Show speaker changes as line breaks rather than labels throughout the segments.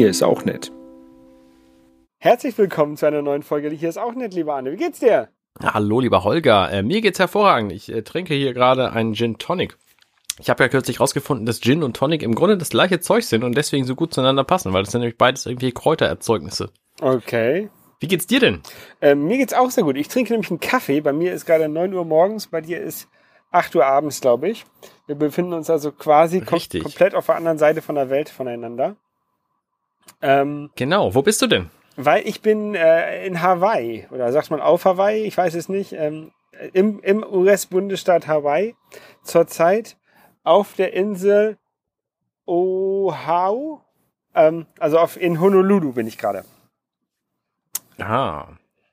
Hier ist auch nett.
Herzlich willkommen zu einer neuen Folge. Hier ist auch nett, lieber Anne. Wie geht's dir?
Hallo, lieber Holger. Äh, mir geht's hervorragend. Ich äh, trinke hier gerade einen Gin Tonic. Ich habe ja kürzlich rausgefunden, dass Gin und Tonic im Grunde das gleiche Zeug sind und deswegen so gut zueinander passen, weil das sind nämlich beides irgendwie Kräutererzeugnisse.
Okay.
Wie geht's dir denn?
Ähm, mir geht's auch sehr gut. Ich trinke nämlich einen Kaffee. Bei mir ist gerade 9 Uhr morgens, bei dir ist 8 Uhr abends, glaube ich. Wir befinden uns also quasi kom
Richtig.
komplett auf der anderen Seite von der Welt voneinander. Ähm,
Genau, wo bist du denn?
weil ich bin äh, in Hawaii, oder sagt man auf Hawaii, ich weiß es nicht, ähm, im, im US-Bundesstaat Hawaii zurzeit auf der Insel Oahu, ähm, also auf, in Honolulu bin ich gerade.
Ah,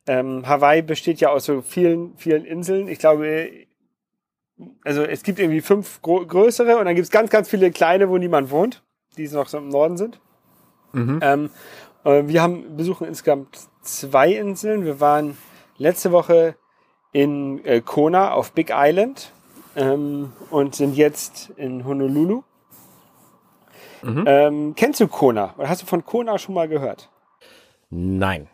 Ähm, Hawaii besteht ja aus so vielen, vielen Inseln. Ich glaube, also es gibt irgendwie fünf größere und dann gibt es ganz, ganz viele kleine, wo niemand wohnt, die noch so im Norden sind.
Mhm.
Ähm, äh, wir haben besuchen insgesamt zwei Inseln. Wir waren letzte Woche in äh, Kona auf Big Island ähm, und sind jetzt in Honolulu.
Mhm.
Ähm, kennst du Kona? Oder hast du von Kona schon mal gehört?
nein.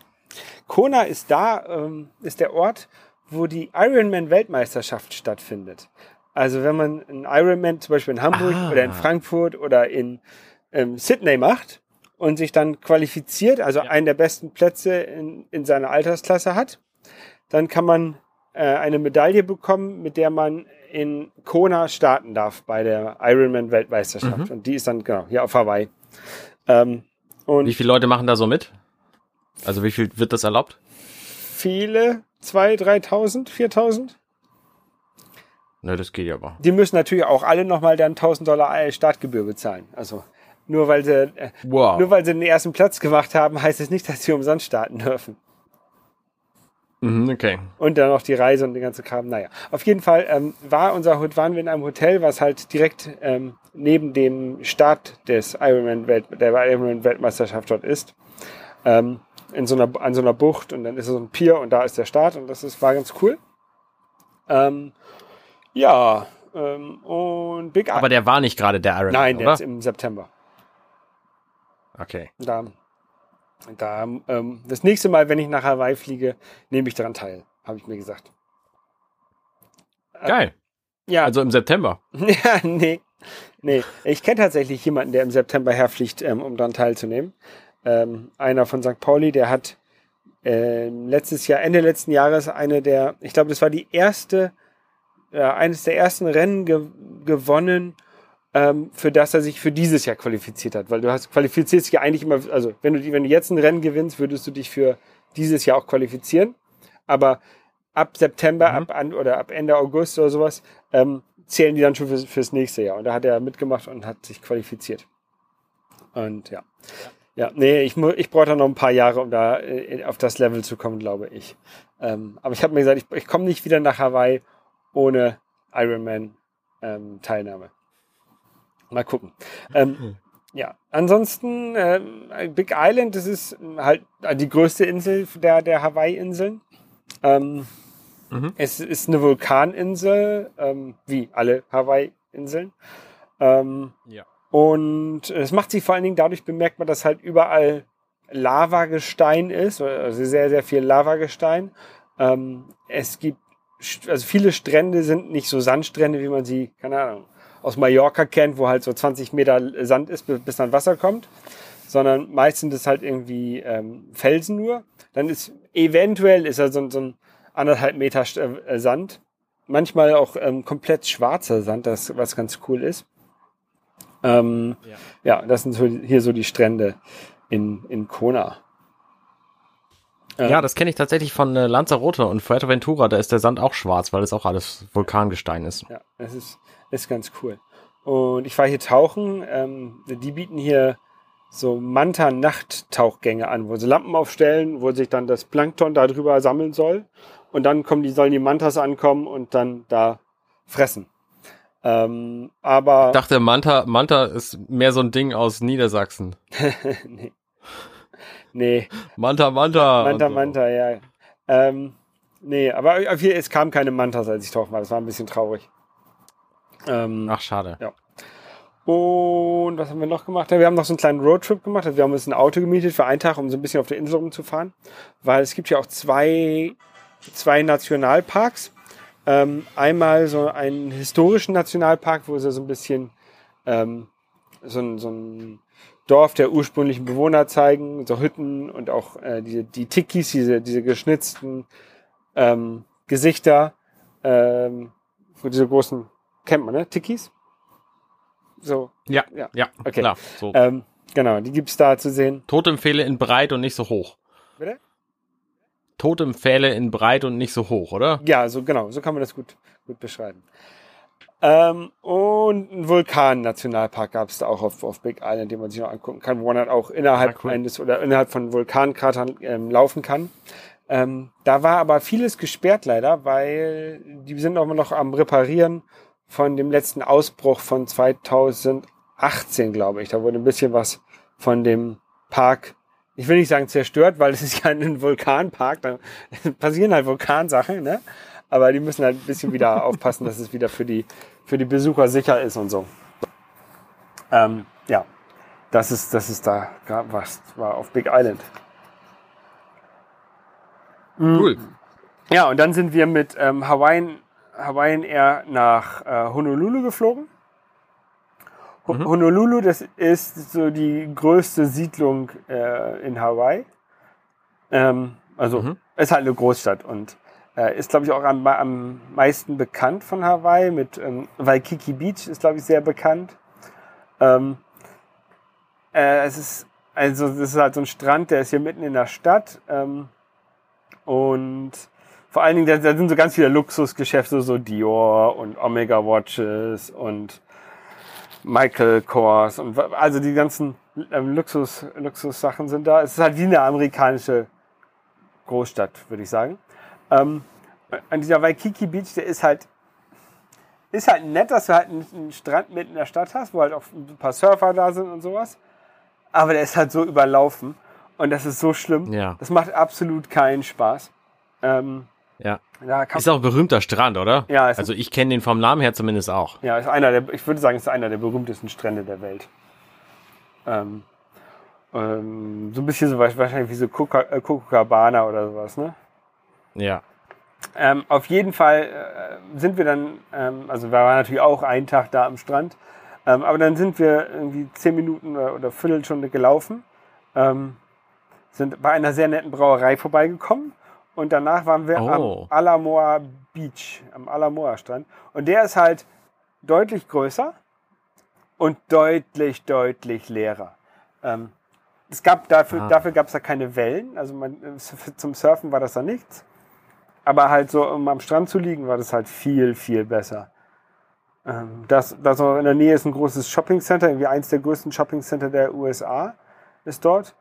Kona ist da, ähm, ist der Ort, wo die Ironman-Weltmeisterschaft stattfindet. Also wenn man einen Ironman zum Beispiel in Hamburg
Ah.
oder in Frankfurt oder in ähm, Sydney macht und sich dann qualifiziert, also einen der besten Plätze in, in seiner Altersklasse hat, dann kann man äh, eine Medaille bekommen, mit der man in Kona starten darf bei der Ironman-Weltmeisterschaft. Und die ist dann genau hier auf Hawaii. Ähm, und
Wie viele Leute machen da so mit? Also wie viel wird das erlaubt?
viele, 2.000, 3.000, 4.000.
Ne, das geht ja aber.
Die müssen natürlich auch alle nochmal dann 1.000 Dollar Startgebühr bezahlen. Also nur weil sie äh,
Wow.
nur weil sie den ersten Platz gemacht haben, heißt es nicht, dass sie umsonst starten dürfen.
Mhm, okay.
Und dann noch die Reise und den ganzen Kram. Naja, auf jeden Fall ähm, war unser waren wir in einem Hotel, was halt direkt ähm, neben dem Start des Ironman Welt der Ironman Weltmeisterschaft dort ist. Ähm, in so einer an so einer Bucht und dann ist so ein Pier und da ist der Start und das ist war ganz cool. Ähm, ja, ähm, und Big
Aber der war nicht gerade der Iron
Nein, der
oder?
ist im September.
Okay.
Da, da, ähm, das nächste Mal, wenn ich nach Hawaii fliege, nehme ich daran teil, habe ich mir gesagt.
Geil.
Ja,
Also im September.
ja, nee, nee. Ich kenne tatsächlich jemanden, der im September herfliegt, ähm, um daran teilzunehmen. Ähm, einer von St. Pauli, der hat ähm, letztes Jahr, Ende letzten Jahres, eine der, ich glaube, das war die erste, äh, eines der ersten Rennen ge gewonnen, für das er sich für dieses Jahr qualifiziert hat. Weil du hast qualifizierst dich ja eigentlich immer, also wenn du, wenn du jetzt ein Rennen gewinnst, würdest du dich für dieses Jahr auch qualifizieren. Aber ab September,
Mhm.
ab an, oder ab Ende August oder sowas, ähm, zählen die dann schon fürs, fürs nächste Jahr. Und da hat er mitgemacht und hat sich qualifiziert. Und ja. Ja, nee, ich, ich brauche da noch ein paar Jahre, um da äh, auf das Level zu kommen, glaube ich. Ähm, aber ich habe mir gesagt, ich, ich komme nicht wieder nach Hawaii ohne Ironman-Teilnahme. Mal gucken. Ähm, ja, ansonsten ähm, Big Island, das ist halt die größte Insel der, der Hawaii-Inseln. Ähm,
Mhm.
Es ist eine Vulkaninsel, ähm, wie alle Hawaii-Inseln. Ähm,
Ja.
und es macht sich vor allen Dingen dadurch bemerkbar, dass halt überall Lavagestein ist, also sehr, sehr viel Lavagestein. Ähm, es gibt, also viele Strände sind nicht so Sandstrände, wie man sie, keine Ahnung, aus Mallorca kennt, wo halt so 20 Meter Sand ist, bis, dann Wasser kommt, sondern meist sind es halt irgendwie ähm, Felsen nur. Dann ist eventuell ist da so, ein- so ein anderthalb Meter äh, Sand. Manchmal auch ähm, komplett schwarzer Sand, das, was ganz cool ist. Ähm,
Ja.
ja, das sind so, hier so die Strände in, in Kona. Ähm,
Ja, das kenne ich tatsächlich von äh, Lanzarote und Fuerteventura. Da ist der Sand auch schwarz, weil es auch alles Vulkangestein ist.
Ja, das ist, ist ganz cool. Und ich war hier tauchen. Ähm, die bieten hier so Manta-Nachttauchgänge an, wo sie Lampen aufstellen, wo sich dann das Plankton da drüber sammeln soll. Und dann kommen die, sollen die Mantas ankommen und dann da fressen. Ähm, aber
Ich dachte, Manta, Manta ist mehr so ein Ding aus Niedersachsen.
nee. nee,
Manta, Manta.
Manta,
so.
Manta, ja. Ähm, nee, aber es kam keine Mantas, als ich tauchen war. Das war ein bisschen traurig. Ähm,
Ach, schade.
Und was haben wir noch gemacht? Ja, wir haben noch so einen kleinen Roadtrip gemacht. Also wir haben uns ein Auto gemietet für einen Tag, um so ein bisschen auf der Insel rumzufahren. Weil es gibt ja auch zwei, zwei Nationalparks. Ähm, einmal so einen historischen Nationalpark, wo sie so ein bisschen ähm, so, ein, so ein Dorf der ursprünglichen Bewohner zeigen, so Hütten und auch äh, die, die Tikis, diese, diese geschnitzten ähm, Gesichter, ähm, diese großen, kennt man, ne? Tikis? So.
Ja, ja, ja
okay. klar. So. Ähm, genau, die gibt's da zu sehen.
Totempfehle in breit und nicht so hoch. Bitte? Totempfehle in breit und nicht so hoch, oder?
Ja, so genau, so kann man das gut, gut beschreiben. Ähm, und ein Vulkan-Nationalpark gab es da auch auf, auf Big Island, den man sich noch angucken kann, wo man halt auch innerhalb ah, cool. eines oder innerhalb von Vulkankratern ähm, laufen kann. Ähm, da war aber vieles gesperrt leider, weil die sind auch immer noch am Reparieren von dem letzten Ausbruch von 2018, glaube ich. Da wurde ein bisschen was von dem Park, ich will nicht sagen zerstört, weil es ist ja ein Vulkanpark, da passieren halt Vulkansachen, ne? Aber die müssen halt ein bisschen wieder aufpassen, dass es wieder für die, für die Besucher sicher ist und so. Ähm, ja, das ist, das ist da was war auf Big Island.
Cool.
Ja, und dann sind wir mit ähm, Hawaiian, Hawaiian Air nach äh, Honolulu geflogen. Ho mhm. Honolulu, das ist so die größte Siedlung äh, in Hawaii. Ähm, also mhm. ist halt eine Großstadt und äh, ist, glaube ich, auch am, am meisten bekannt von Hawaii. Mit ähm, Waikiki Beach ist, glaube ich, sehr bekannt. Ähm, äh, es ist also das ist halt so ein Strand, der ist hier mitten in der Stadt. Ähm, und vor allen Dingen, da, da sind so ganz viele Luxusgeschäfte, so Dior und Omega Watches und Michael Kors und also die ganzen ähm, Luxus, Luxussachen sind da. Es ist halt wie eine amerikanische Großstadt, würde ich sagen. Ähm, an dieser Waikiki Beach, der ist halt, ist halt nett, dass du halt einen, einen Strand mitten in der Stadt hast, wo halt auch ein paar Surfer da sind und sowas. Aber der ist halt so überlaufen. Und das ist so schlimm.
Ja.
Das macht absolut keinen Spaß. Ähm,
ja. ist auch ein berühmter Strand, oder?
Ja.
Also ich kenne den vom Namen her zumindest auch.
Ja, ist einer der, ich würde sagen, ist einer der berühmtesten Strände der Welt. Ähm, ähm, so ein bisschen so wahrscheinlich wie so äh, Copacabana oder sowas, ne?
Ja.
Ähm, auf jeden Fall äh, sind wir dann, ähm, also wir waren natürlich auch einen Tag da am Strand, ähm, aber dann sind wir irgendwie zehn Minuten oder, oder Viertelstunde gelaufen, ähm, sind bei einer sehr netten Brauerei vorbeigekommen und danach waren wir oh. am Alamoa Beach, am Alamoa Strand und der ist halt deutlich größer und deutlich, deutlich leerer. Ähm, es gab dafür, ah. dafür gab es da keine Wellen, also man, zum Surfen war das da nichts. Aber halt so, um am Strand zu liegen, war das halt viel, viel besser. Ähm, das, das in der Nähe ist ein großes Shopping Center, irgendwie eins der größten Shopping Center der USA ist dort.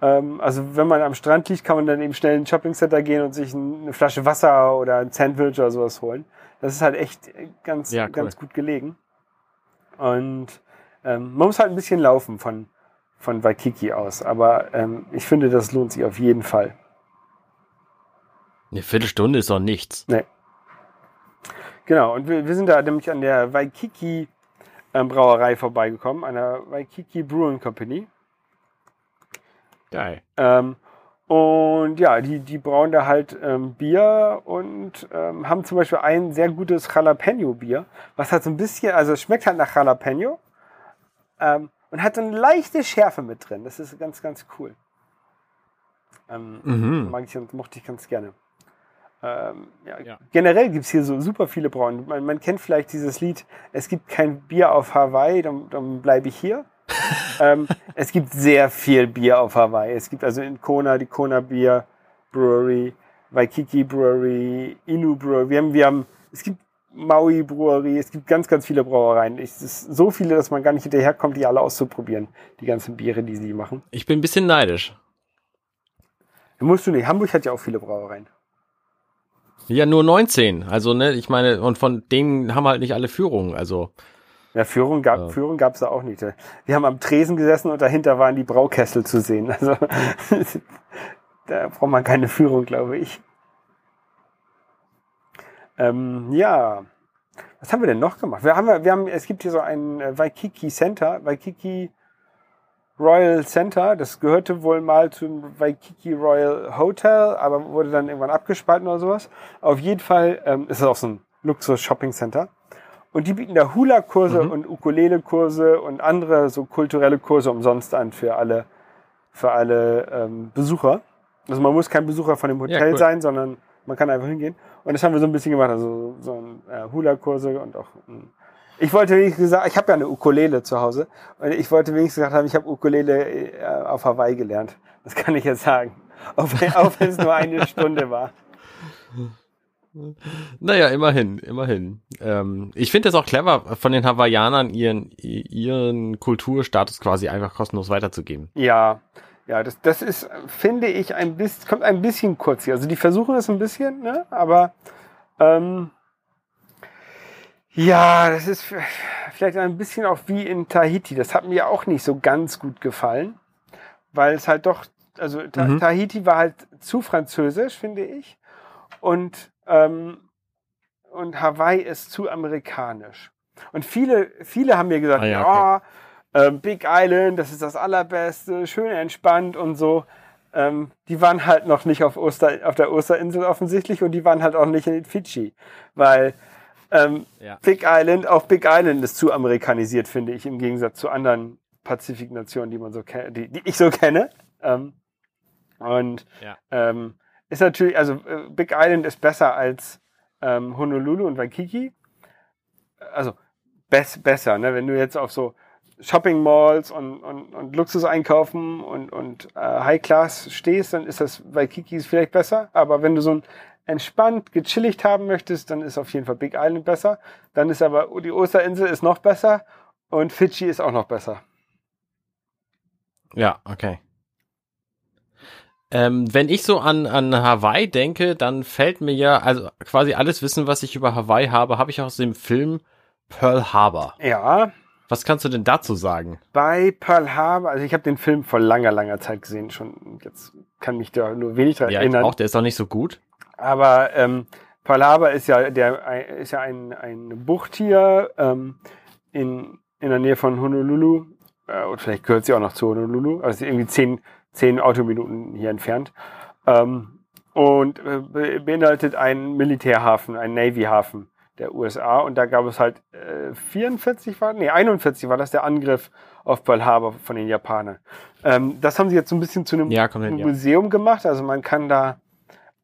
Ähm, also wenn man am Strand liegt, kann man dann eben schnell in ein Shopping Center gehen und sich eine Flasche Wasser oder ein Sandwich oder sowas holen. Das ist halt echt ganz, ja, cool. ganz gut gelegen. Und ähm, man muss halt ein bisschen laufen von, von Waikiki aus. Aber ähm, ich finde, das lohnt sich auf jeden Fall.
Eine Viertelstunde ist doch nichts.
Nee. Genau, und wir, wir sind da nämlich an der Waikiki ähm, Brauerei vorbeigekommen, an der Waikiki Brewing Company.
Geil.
Ähm, und ja, die, die brauen da halt ähm, Bier und ähm, haben zum Beispiel ein sehr gutes Jalapeno-Bier, was hat so ein bisschen, also es schmeckt halt nach Jalapeno ähm, und hat so eine leichte Schärfe mit drin. Das ist ganz, ganz cool. Ähm, mhm. Mag ich und mochte ich ganz gerne. Ähm, ja, ja. Generell gibt's hier so super viele Brauen. Man, man, kennt vielleicht dieses Lied, es gibt kein Bier auf Hawaii, dann, dann bleibe ich hier. Ähm, es gibt sehr viel Bier auf Hawaii. Es gibt also in Kona die Kona Bier Brewery, Waikiki Brewery, Inu Brewery. Wir haben, wir haben, es gibt Maui Brewery, es gibt ganz, ganz viele Brauereien. Es ist so viele, dass man gar nicht hinterherkommt, die alle auszuprobieren. Die ganzen Biere, die sie machen.
Ich bin ein bisschen neidisch.
Musst du nicht. Hamburg hat ja auch viele Brauereien.
Ja, nur 19. Also, ne, ich meine, und von denen haben halt nicht alle Führungen. Also.
Ja, Führung gab ja. Führung gab's da auch nicht. Wir haben am Tresen gesessen und dahinter waren die Braukessel zu sehen. Also da braucht man keine Führung, glaube ich. Ähm, ja. was haben wir denn noch gemacht? Wir haben, wir haben, es gibt hier so ein äh, Waikiki Center, Waikiki Royal Center. Das gehörte wohl mal zum Waikiki Royal Hotel, aber wurde dann irgendwann abgespalten oder sowas. Auf jeden Fall ähm, ist es auch so ein Luxus-Shopping-Center. Und die bieten da Hula-Kurse mhm. und Ukulele-Kurse und andere so kulturelle Kurse umsonst an für alle, für alle ähm, Besucher. Also man muss kein Besucher von dem Hotel ja, cool. sein, sondern man kann einfach hingehen. Und das haben wir so ein bisschen gemacht, also so ein äh, Hula-Kurse und auch ich wollte wenigstens gesagt, ich habe ja eine Ukulele zu Hause und ich wollte wenigstens gesagt haben, ich habe Ukulele äh, auf Hawaii gelernt. Das kann ich jetzt sagen. Auch wenn es nur eine Stunde war.
Naja, immerhin, immerhin. Ähm, ich finde es auch clever, von den Hawaiianern ihren, ihren Kulturstatus quasi einfach kostenlos weiterzugeben.
Ja, ja, das, das ist, finde ich, ein bisschen, kommt ein bisschen kurz hier. Also die versuchen es ein bisschen, ne? aber ähm, ja, das ist vielleicht ein bisschen auch wie in Tahiti. Das hat mir auch nicht so ganz gut gefallen, weil es halt doch, also mhm. Tahiti war halt zu französisch, finde ich. Und, ähm, und Hawaii ist zu amerikanisch. Und viele, viele haben mir gesagt, ah, ja, okay. oh, äh, Big Island, das ist das allerbeste, schön entspannt und so. Ähm, die waren halt noch nicht auf, Oster, auf der Osterinsel offensichtlich und die waren halt auch nicht in Fidschi, weil ähm, ja. Big Island, auch Big Island ist zu amerikanisiert, finde ich, im Gegensatz zu anderen Pazifiknationen, die man so kennt, die, die ich so kenne. Ähm, und ja. ähm, ist natürlich, also äh, Big Island ist besser als ähm, Honolulu und Waikiki. Also bess, besser, ne? Wenn du jetzt auf so Shopping Malls und, und, und Luxus einkaufen und, und äh, High Class stehst, dann ist das Waikiki vielleicht besser. Aber wenn du so ein entspannt, gechilligt haben möchtest, dann ist auf jeden Fall Big Island besser. Dann ist aber die Osterinsel ist noch besser und Fidschi ist auch noch besser.
Ja, okay. Ähm, wenn ich so an, an Hawaii denke, dann fällt mir ja, also quasi alles Wissen, was ich über Hawaii habe, habe ich aus dem Film Pearl Harbor.
Ja.
Was kannst du denn dazu sagen?
Bei Pearl Harbor, also ich habe den Film vor langer, langer Zeit gesehen, schon jetzt kann mich da nur wenig dran
ja,
erinnern.
Ja, auch, der ist auch nicht so gut.
Aber ähm, Palaba ist ja, der, ist ja ein, ein Bucht hier ähm, in, in der Nähe von Honolulu. Äh, und vielleicht gehört sie auch noch zu Honolulu. Also irgendwie zehn, zehn Autominuten hier entfernt. Ähm, und äh, beinhaltet einen Militärhafen, einen Navy-Hafen der USA. Und da gab es halt äh, 44 war, nee, 41 war das der Angriff auf Pearl Harbor von den Japanern. Ähm, das haben sie jetzt so ein bisschen zu einem
ja, hin,
Museum ja. gemacht. Also man kann da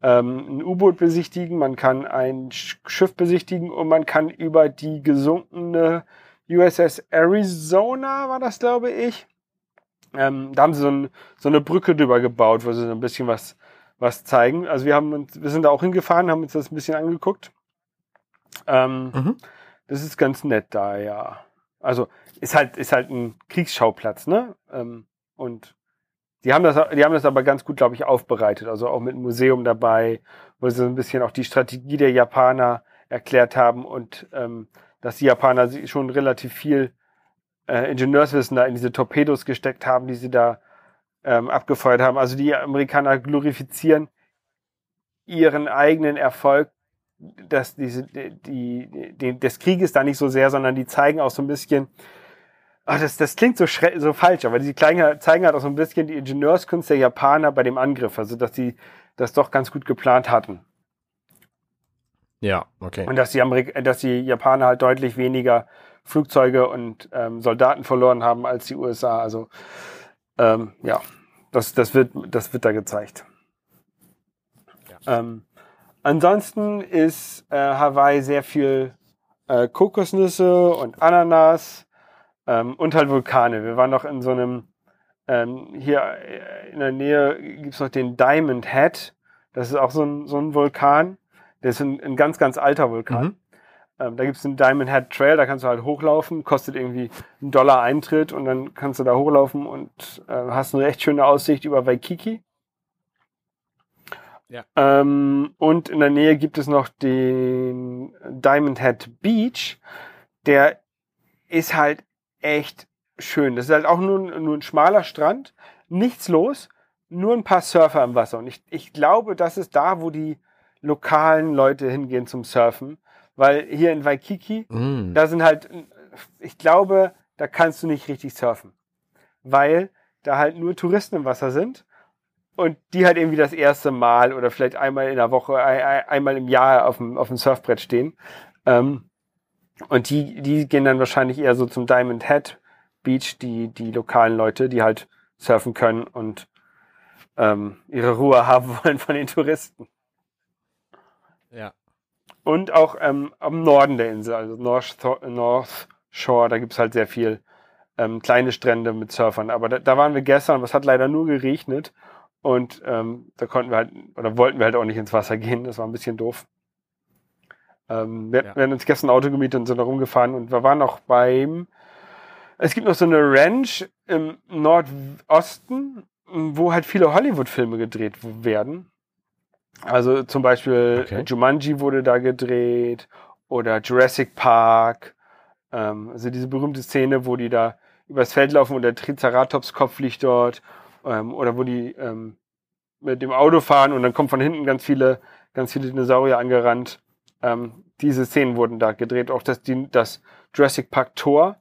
ähm, ein U-Boot besichtigen, man kann ein Schiff besichtigen und man kann über die gesunkene USS Arizona, war das glaube ich. Ähm, da haben sie so, ein, so, eine Brücke drüber gebaut, wo sie so ein bisschen was, was zeigen. Also wir haben uns, wir sind da auch hingefahren, haben uns das ein bisschen angeguckt. Ähm, mhm. Das ist ganz nett da, ja. Also ist halt, ist halt ein Kriegsschauplatz, ne? Ähm, und die haben das, die haben das aber ganz gut, glaube ich, aufbereitet. Also auch mit einem Museum dabei, wo sie so ein bisschen auch die Strategie der Japaner erklärt haben und ähm, dass die Japaner schon relativ viel äh, Ingenieurswissen da in diese Torpedos gesteckt haben, die sie da ähm, abgefeuert haben. Also die Amerikaner glorifizieren ihren eigenen Erfolg dass diese, die, die, des Krieges da nicht so sehr, sondern die zeigen auch so ein bisschen, Ach, das, das klingt so, so falsch, aber die zeigen, zeigen halt auch so ein bisschen die Ingenieurskunst der Japaner bei dem Angriff, also dass die das doch ganz gut geplant hatten.
Ja, okay.
Und dass die, Amerik dass die Japaner halt deutlich weniger Flugzeuge und ähm, Soldaten verloren haben als die USA. Also ähm, ja, das, das, wird, das wird da gezeigt. Ja. Ähm, ansonsten ist äh, Hawaii sehr viel äh, Kokosnüsse und Ananas ähm, und halt Vulkane. Wir waren noch in so einem, ähm, hier in der Nähe gibt's noch den Diamond Head. Das ist auch so ein, so ein Vulkan. Der ist ein, ein ganz, ganz alter Vulkan. Mhm. Ähm, da gibt's den Diamond Head Trail, da kannst du halt hochlaufen, kostet irgendwie einen Dollar Eintritt und dann kannst du da hochlaufen und äh, hast eine recht schöne Aussicht über Waikiki. Ja. Ähm, und in der Nähe gibt es noch den Diamond Head Beach. Der ist halt echt schön. Das ist halt auch nur, nur ein schmaler Strand, nichts los, nur ein paar Surfer im Wasser. Und ich, ich glaube, das ist da, wo die lokalen Leute hingehen zum Surfen, Weil hier in Waikiki,
Mm.
da sind halt, ich glaube, da kannst du nicht richtig surfen. Weil da halt nur Touristen im Wasser sind und die halt irgendwie das erste Mal oder vielleicht einmal in der Woche, ein- ein- einmal im Jahr auf dem, auf dem Surfbrett stehen. Ähm, und die, die gehen dann wahrscheinlich eher so zum Diamond Head Beach, die, die lokalen Leute, die halt surfen können und ähm, ihre Ruhe haben wollen von den Touristen.
Ja.
Und auch ähm, am Norden der Insel, also North, North Shore, da gibt's halt sehr viel ähm, kleine Strände mit Surfern. Aber da, da waren wir gestern, aber es hat leider nur geregnet. Und ähm, da konnten wir halt, oder wollten wir halt auch nicht ins Wasser gehen. Das war ein bisschen doof. Ähm, wir,
Ja.
wir haben uns gestern ein Auto gemietet und sind da rumgefahren und wir waren auch beim, es gibt noch so eine Ranch im Nordosten, wo halt viele Hollywood-Filme gedreht werden. Also zum Beispiel
Okay.
Jumanji wurde da gedreht oder Jurassic Park. Ähm, also diese berühmte Szene, wo die da übers Feld laufen und der Triceratops-Kopf liegt dort. Ähm, oder wo die ähm, mit dem Auto fahren und dann kommen von hinten ganz viele, ganz viele Dinosaurier angerannt. Ähm, diese Szenen wurden da gedreht. Auch das, das Jurassic Park Tor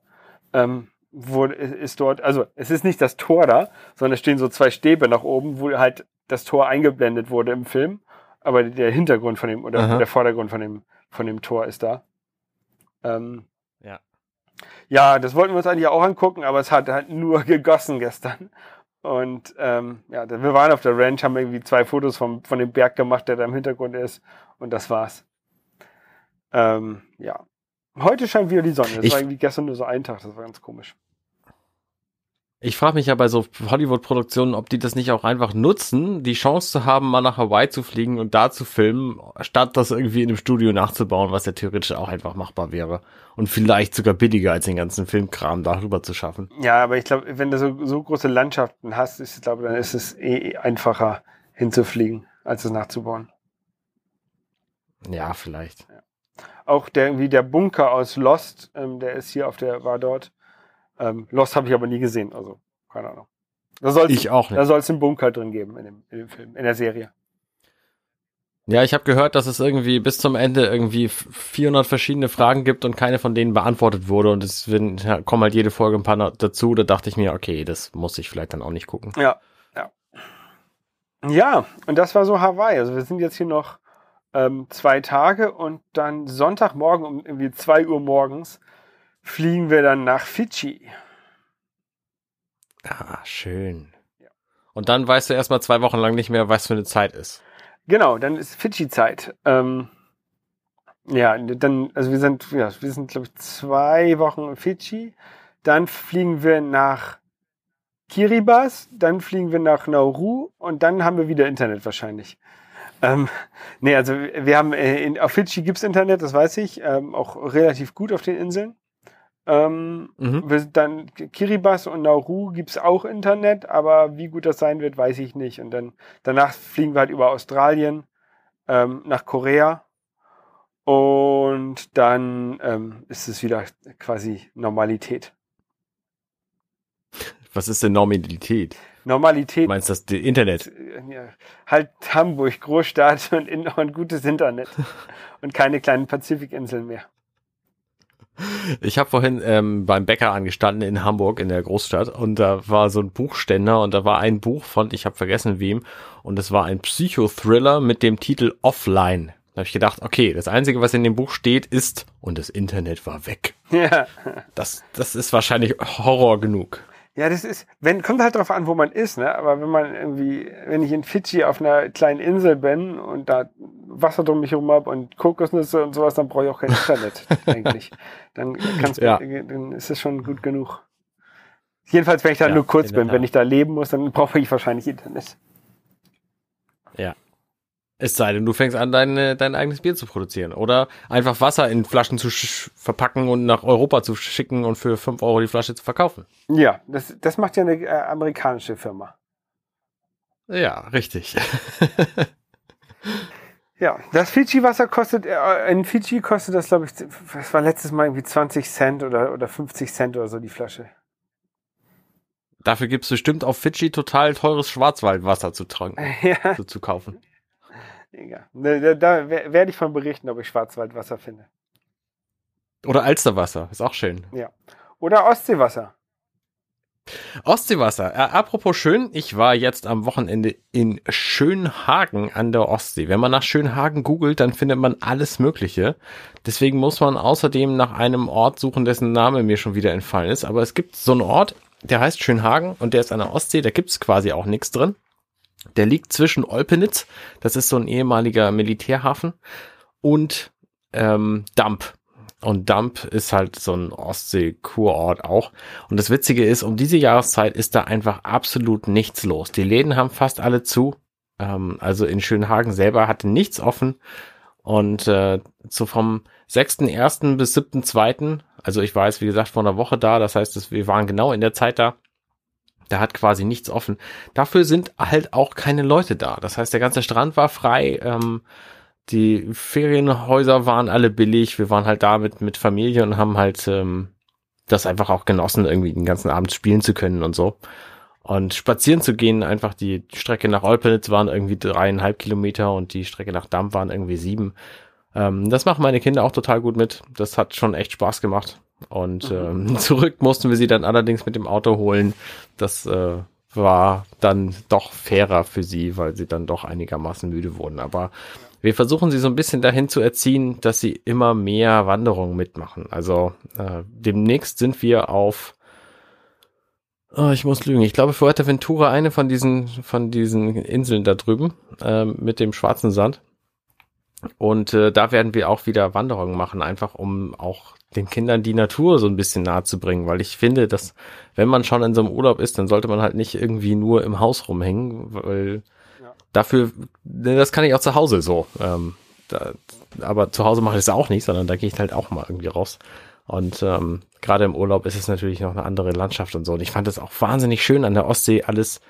ähm, wurde, ist dort, also es ist nicht das Tor da, sondern es stehen so zwei Stäbe nach oben, wo halt das Tor eingeblendet wurde im Film. Aber der Hintergrund von dem, oder
Aha.
der Vordergrund von dem, von dem Tor ist da. Ähm,
Ja.
ja, das wollten wir uns eigentlich auch angucken, aber es hat halt nur gegossen gestern. Und ähm, ja, wir waren auf der Ranch, haben irgendwie zwei Fotos vom, von dem Berg gemacht, der da im Hintergrund ist. Und das war's. Ähm, ja. Heute scheint wieder die Sonne. Das
Ich-
war irgendwie gestern nur so ein Tag, das war ganz komisch.
Ich frage mich ja bei so Hollywood-Produktionen, ob die das nicht auch einfach nutzen, die Chance zu haben, mal nach Hawaii zu fliegen und da zu filmen, statt das irgendwie in einem Studio nachzubauen, was ja theoretisch auch einfach machbar wäre. Und vielleicht sogar billiger als den ganzen Filmkram darüber zu schaffen.
Ja, aber ich glaube, wenn du so, so große Landschaften hast, ich glaube, dann ist es eh einfacher hinzufliegen, als es nachzubauen.
Ja, vielleicht.
Auch der irgendwie der Bunker aus Lost, ähm, der ist hier auf der, war dort. Ähm, Lost habe ich aber nie gesehen, also keine Ahnung. Da soll
Ich auch
da
nicht.
soll es einen Bunker drin geben in dem, in dem Film, in der Serie.
Ja, ich habe gehört, dass es irgendwie bis zum Ende irgendwie 400 verschiedene Fragen gibt und keine von denen beantwortet wurde und es kommen halt jede Folge ein paar dazu. Da dachte ich mir, okay, das muss ich vielleicht dann auch nicht gucken.
Ja, ja. Ja, und das war so Hawaii. Also wir sind jetzt hier noch ähm, zwei Tage und dann Sonntagmorgen um irgendwie zwei Uhr morgens fliegen wir dann nach Fidschi.
Ah, schön.
Ja.
Und dann weißt du erstmal zwei Wochen lang nicht mehr, was für eine Zeit ist.
Genau, dann ist Fidschi-Zeit. Ähm, ja, dann, also wir sind, ja, wir sind, glaube ich, zwei Wochen in Fidschi. Dann fliegen wir nach Kiribati, dann fliegen wir nach Nauru und dann haben wir wieder Internet wahrscheinlich. Ähm, nee, also wir haben äh, in, auf Fidschi gibt's Internet, das weiß ich, ähm, auch relativ gut auf den Inseln. Ähm,
Mhm.
dann Kiribati und Nauru gibt's auch Internet, aber wie gut das sein wird, weiß ich nicht. Und dann danach fliegen wir halt über Australien ähm, nach Korea und dann ähm, ist es wieder quasi Normalität.
Was ist denn Normalität?
Normalität
Du meinst das Internet?
äh, ja, halt Hamburg, Großstadt und, und gutes Internet und keine kleinen Pazifikinseln mehr.
Ich habe vorhin ähm, beim Bäcker angestanden in Hamburg in der Großstadt und da war so ein Buchständer und da war ein Buch von, ich habe vergessen wem, und es war ein Psychothriller mit dem Titel Offline. Da habe ich gedacht, okay, das Einzige, was in dem Buch steht, ist und das Internet war weg.
Ja.
Das, das ist wahrscheinlich Horror genug.
Ja, das ist, wenn, kommt halt drauf an, wo man ist, ne? Aber wenn man irgendwie, wenn ich in Fidschi auf einer kleinen Insel bin und da Wasser drum mich herum hab und Kokosnüsse und sowas, dann brauche ich auch kein Internet, eigentlich. Dann kann's,
Ja.
dann ist es schon gut genug. Jedenfalls, wenn ich da
Ja,
nur kurz bin, wenn ich da leben muss, dann brauche ich wahrscheinlich Internet.
Ja. Es sei denn, du fängst an, dein, äh, dein eigenes Bier zu produzieren. Oder einfach Wasser in Flaschen zu verpacken und nach Europa zu schicken und für 5 Euro die Flasche zu verkaufen.
Ja, das, das macht ja eine äh, amerikanische Firma.
Ja, richtig.
Ja, das Fidschi-Wasser kostet, äh, in Fidschi kostet das, glaube ich, das war letztes Mal irgendwie 20 Cent oder, oder 50 Cent oder so die Flasche.
Dafür gibt's bestimmt auf Fidschi total teures Schwarzwaldwasser zu tranken,
Ja,
zu, zu kaufen.
Egal. Da, da, da wer- werde ich von berichten, ob ich Schwarzwaldwasser finde.
Oder Alsterwasser, ist auch schön.
Ja. Oder Ostseewasser.
Ostseewasser. Äh, apropos schön, ich war jetzt am Wochenende in Schönhagen an der Ostsee. Wenn man nach Schönhagen googelt, dann findet man alles Mögliche. Deswegen muss man außerdem nach einem Ort suchen, dessen Name mir schon wieder entfallen ist. Aber es gibt so einen Ort, der heißt Schönhagen und der ist an der Ostsee, da gibt's quasi auch nichts drin. Der liegt zwischen Olpenitz, das ist so ein ehemaliger Militärhafen, und ähm, Damp. Und Dump ist halt so ein Ostsee-Kurort auch. Und das Witzige ist, um diese Jahreszeit ist da einfach absolut nichts los. Die Läden haben fast alle zu. Ähm, also in Schönhagen selber hatte nichts offen. Und äh, so vom 6.1. bis 7.2., also ich war jetzt wie gesagt vor einer Woche da, das heißt, wir waren genau in der Zeit da, da hat quasi nichts offen. Dafür sind halt auch keine Leute da. Das heißt, der ganze Strand war frei. Ähm, die Ferienhäuser waren alle billig. Wir waren halt da mit, mit Familie und haben halt ähm, das einfach auch genossen, irgendwie den ganzen Abend spielen zu können und so. Und spazieren zu gehen, einfach die Strecke nach Olpenitz waren irgendwie dreieinhalb Kilometer und die Strecke nach Damm waren irgendwie sieben. Ähm, das machen meine Kinder auch total gut mit. Das hat schon echt Spaß gemacht. Und mhm. ähm, zurück mussten wir sie dann allerdings mit dem Auto holen. Das äh, war dann doch fairer für sie, weil sie dann doch einigermaßen müde wurden. Aber wir versuchen sie so ein bisschen dahin zu erziehen, dass sie immer mehr Wanderungen mitmachen. Also äh, demnächst sind wir auf Oh, ich muss lügen. Ich glaube, Fuerteventura, eine von diesen, von diesen Inseln da drüben, äh, mit dem schwarzen Sand. Und äh, da werden wir auch wieder Wanderungen machen, einfach um auch den Kindern die Natur so ein bisschen nahe zu bringen, weil ich finde, dass wenn man schon in so einem Urlaub ist, dann sollte man halt nicht irgendwie nur im Haus rumhängen, weil dafür, ne, das kann ich auch zu Hause so. Ähm, da, aber zu Hause mache ich es auch nicht, sondern da gehe ich halt auch mal irgendwie raus. Und ähm, gerade im Urlaub ist es natürlich noch eine andere Landschaft und so. Und ich fand es auch wahnsinnig schön an der Ostsee alles,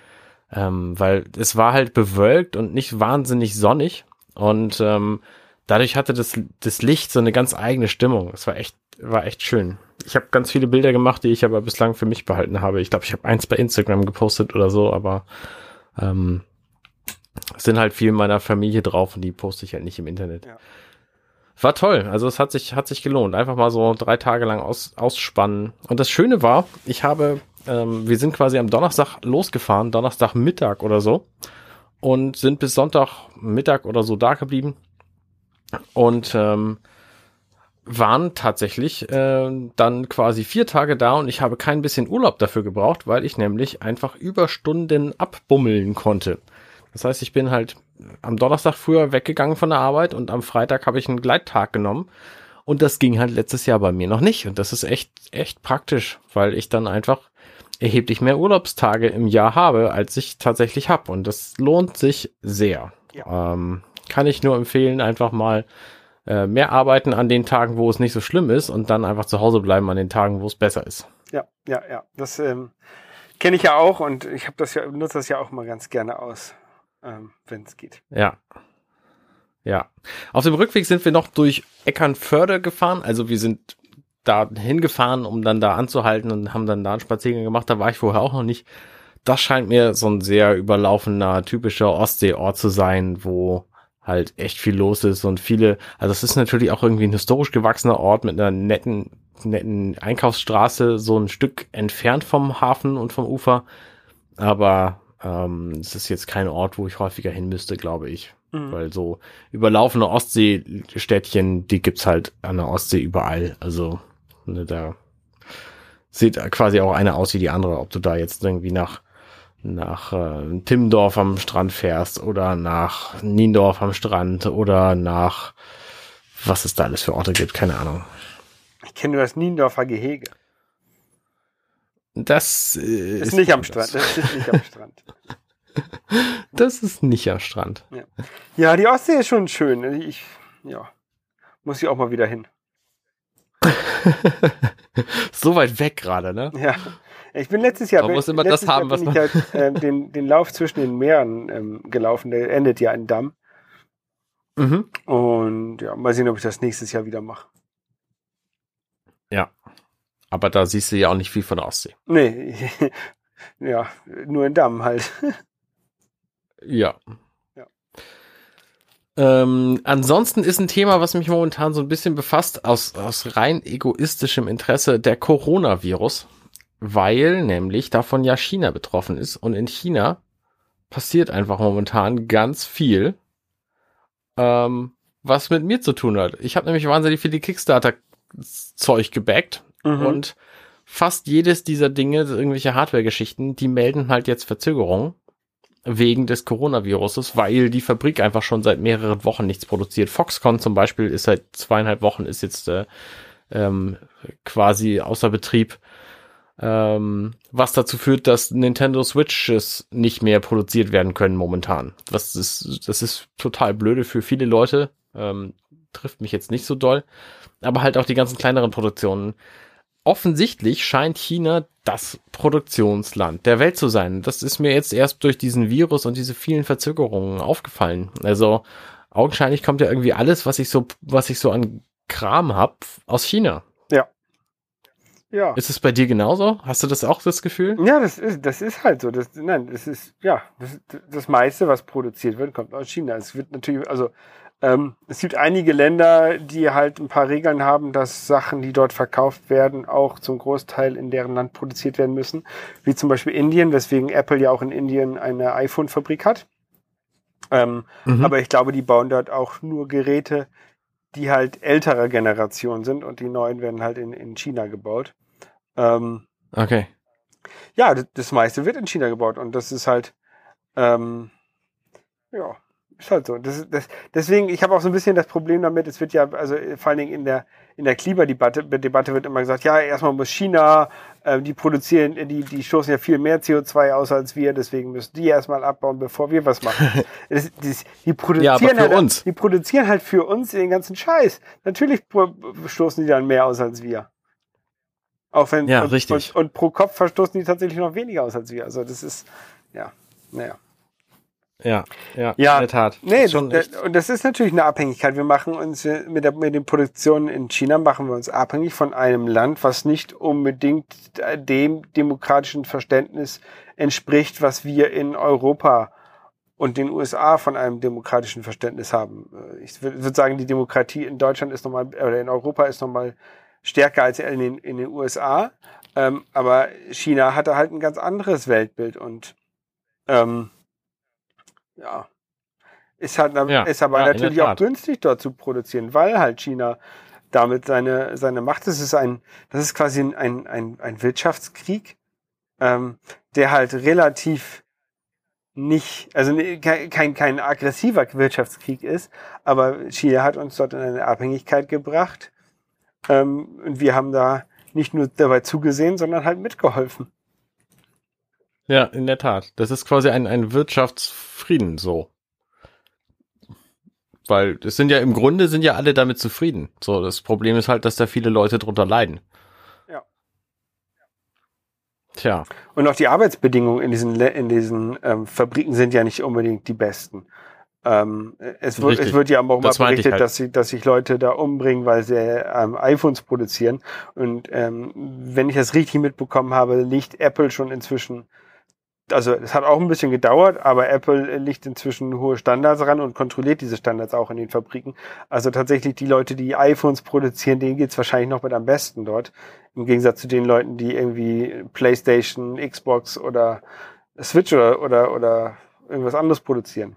ähm, weil es war halt bewölkt und nicht wahnsinnig sonnig. Und ähm, dadurch hatte das, das Licht so eine ganz eigene Stimmung. Es war echt, war echt schön. Ich habe ganz viele Bilder gemacht, die ich aber bislang für mich behalten habe. Ich glaube, ich habe eins bei Instagram gepostet oder so, aber ähm, sind halt viel meiner Familie drauf und die poste ich halt nicht im Internet. Ja. War toll. Also es hat sich, hat sich gelohnt. Einfach mal so drei Tage lang aus, ausspannen. Und das Schöne war, ich habe, ähm, wir sind quasi am Donnerstag losgefahren, Donnerstagmittag oder so. Und sind bis Sonntagmittag oder so da geblieben. Und ähm, waren tatsächlich äh, dann quasi vier Tage da und ich habe kein bisschen Urlaub dafür gebraucht, weil ich nämlich einfach Überstunden abbummeln konnte. Das heißt, ich bin halt am Donnerstag früher weggegangen von der Arbeit und am Freitag habe ich einen Gleittag genommen. Und das ging halt letztes Jahr bei mir noch nicht. Und das ist echt, echt praktisch, weil ich dann einfach erheblich mehr Urlaubstage im Jahr habe, als ich tatsächlich habe. Und das lohnt sich sehr. Ja. Ähm, kann ich nur empfehlen, einfach mal äh, mehr arbeiten an den Tagen, wo es nicht so schlimm ist und dann einfach zu Hause bleiben an den Tagen, wo es besser ist.
Ja, ja, ja. Das ähm, kenne ich ja auch und ich habe das ja, nutze das ja auch mal ganz gerne aus ähm, wenn es geht.
Ja. Ja. Auf dem Rückweg sind wir noch durch Eckernförde gefahren. Also wir sind da hingefahren, um dann da anzuhalten und haben dann da einen Spaziergang gemacht. Da war ich vorher auch noch nicht. Das scheint mir so ein sehr überlaufener, typischer Ostseeort zu sein, wo halt echt viel los ist und viele, also es ist natürlich auch irgendwie ein historisch gewachsener Ort mit einer netten, netten Einkaufsstraße, so ein Stück entfernt vom Hafen und vom Ufer. Aber ähm, es ist jetzt kein Ort, wo ich häufiger hin müsste, glaube ich. Mhm. Weil so überlaufene Ostseestädtchen, die gibt's halt an der Ostsee überall. Also ne, da sieht quasi auch eine aus wie die andere, ob du da jetzt irgendwie nach nach äh, Timmendorf am Strand fährst oder nach Niendorf am Strand oder nach was es da alles für Orte gibt, keine Ahnung.
Ich kenne nur das Niendorfer Gehege.
Das äh,
ist, ist nicht am Strand. Das ist nicht am Strand.
das ist nicht am Strand.
Ja. ja, die Ostsee ist schon schön. Ich, ja, muss ich auch mal wieder hin.
so weit weg gerade, ne?
Ja. Ich bin letztes Jahr,
man muss immer das haben, was man
halt, äh, den, den Lauf zwischen den Meeren ähm, gelaufen. Der endet ja in Damm. Mhm. Und ja, mal sehen, ob ich das nächstes Jahr wieder mache.
Ja. Aber da siehst du ja auch nicht viel von der Ostsee.
Nee, ja, nur in Damm halt.
ja. Ähm, ansonsten ist ein Thema, was mich momentan so ein bisschen befasst, aus, aus rein egoistischem Interesse, der Coronavirus, weil nämlich davon ja China betroffen ist und in China passiert einfach momentan ganz viel, ähm, was mit mir zu tun hat. Ich habe nämlich wahnsinnig viele Kickstarter-Zeug gebackt mhm. und fast jedes dieser Dinge, irgendwelche Hardware-Geschichten, die melden halt jetzt Verzögerungen wegen des Coronaviruses, weil die Fabrik einfach schon seit mehreren Wochen nichts produziert. Foxconn zum Beispiel ist seit zweieinhalb Wochen ist jetzt äh, ähm, quasi außer Betrieb, ähm, was dazu führt, dass Nintendo Switches nicht mehr produziert werden können momentan. Was ist, das ist total blöde für viele Leute, ähm, trifft mich jetzt nicht so doll, aber halt auch die ganzen kleineren Produktionen offensichtlich scheint China das Produktionsland der Welt zu sein. Das ist mir jetzt erst durch diesen Virus und diese vielen Verzögerungen aufgefallen. Also augenscheinlich kommt ja irgendwie alles, was ich so, was ich so an Kram hab, aus China.
Ja. Ja.
Ist es bei dir genauso? Hast du das auch das Gefühl?
Ja, das ist, das ist halt so. Das, nein, das ist, ja, das, das meiste, was produziert wird, kommt aus China. Es wird natürlich, also ähm, es gibt einige Länder, die halt ein paar Regeln haben, dass Sachen, die dort verkauft werden, auch zum Großteil in deren Land produziert werden müssen. Wie zum Beispiel Indien, weswegen Apple ja auch in Indien eine iPhone-Fabrik hat. Ähm, mhm. Aber ich glaube, die bauen dort auch nur Geräte, die halt älterer Generation sind und die neuen werden halt in, in China gebaut.
Ähm, okay.
Ja, das, das meiste wird in China gebaut und das ist halt, ähm, ja, ist halt so. Das, das, deswegen, ich habe auch so ein bisschen das Problem damit, es wird ja, also vor allen Dingen in der, in der Klimadebatte Debatte wird immer gesagt, ja, erstmal muss China, äh, die produzieren, die, die stoßen ja viel mehr CO2 aus als wir, deswegen müssen die erstmal abbauen, bevor wir was machen. das, das, die produzieren
ja,
halt,
uns.
die produzieren halt für uns den ganzen Scheiß. Natürlich stoßen die dann mehr aus als wir. Auch wenn,
ja,
und,
richtig.
Und, und pro Kopf verstoßen die tatsächlich noch weniger aus als wir. Also das ist, ja, naja.
Ja, ja,
ja,
in der Tat.
Nee, das und das ist natürlich eine Abhängigkeit. Wir machen uns mit, der, mit den Produktionen in China machen wir uns abhängig von einem Land, was nicht unbedingt dem demokratischen Verständnis entspricht, was wir in Europa und den USA von einem demokratischen Verständnis haben. Ich würde sagen, die Demokratie in Deutschland ist nochmal, oder in Europa ist nochmal stärker als in den, in den USA. Ähm, aber China hatte halt ein ganz anderes Weltbild und ähm, ja. Ist halt, ja, ist aber ja, natürlich auch günstig dort zu produzieren, weil halt China damit seine, seine Macht, das ist ein, das ist quasi ein, ein, ein Wirtschaftskrieg, ähm, der halt relativ nicht, also kein, kein aggressiver Wirtschaftskrieg ist, aber China hat uns dort in eine Abhängigkeit gebracht. Ähm, und wir haben da nicht nur dabei zugesehen, sondern halt mitgeholfen.
Ja, in der Tat. Das ist quasi ein, ein Wirtschaftsfrieden so. Weil es sind ja im Grunde sind ja alle damit zufrieden. So, das Problem ist halt, dass da viele Leute drunter leiden.
Ja.
Tja.
Und auch die Arbeitsbedingungen in diesen, in diesen ähm, Fabriken sind ja nicht unbedingt die besten. Ähm, es, wird, es wird ja auch mal das berichtet, halt. dass, sie, dass sich Leute da umbringen, weil sie ähm, iPhones produzieren. Und ähm, wenn ich das richtig mitbekommen habe, liegt Apple schon inzwischen also es hat auch ein bisschen gedauert, aber Apple legt inzwischen hohe Standards ran und kontrolliert diese Standards auch in den Fabriken. Also tatsächlich die Leute, die iPhones produzieren, denen geht's wahrscheinlich noch mit am besten dort. Im Gegensatz zu den Leuten, die irgendwie PlayStation, Xbox oder Switch oder, oder, oder irgendwas anderes produzieren.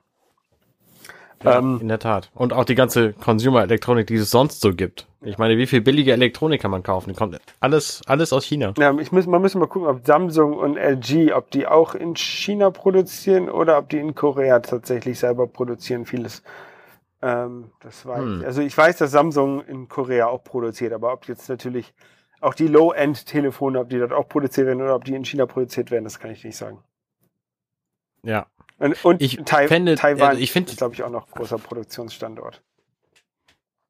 Ja, ähm, in der Tat. Und auch die ganze Consumer-Elektronik, die es sonst so gibt. Ich meine, wie viel billige Elektronik kann man kaufen? Die kommt alles, alles aus China.
Ja, ich muss, man muss mal gucken, ob Samsung und LG, ob die auch in China produzieren oder ob die in Korea tatsächlich selber produzieren. Vieles. Ähm, das weiß hm. ich. Also ich weiß, dass Samsung in Korea auch produziert, aber ob jetzt natürlich auch die Low-End-Telefone, ob die dort auch produziert werden oder ob die in China produziert werden, das kann ich nicht sagen.
Ja,
und, und
ich Tai fände,
Taiwan
also ich find,
ist, glaube ich, auch noch großer Produktionsstandort.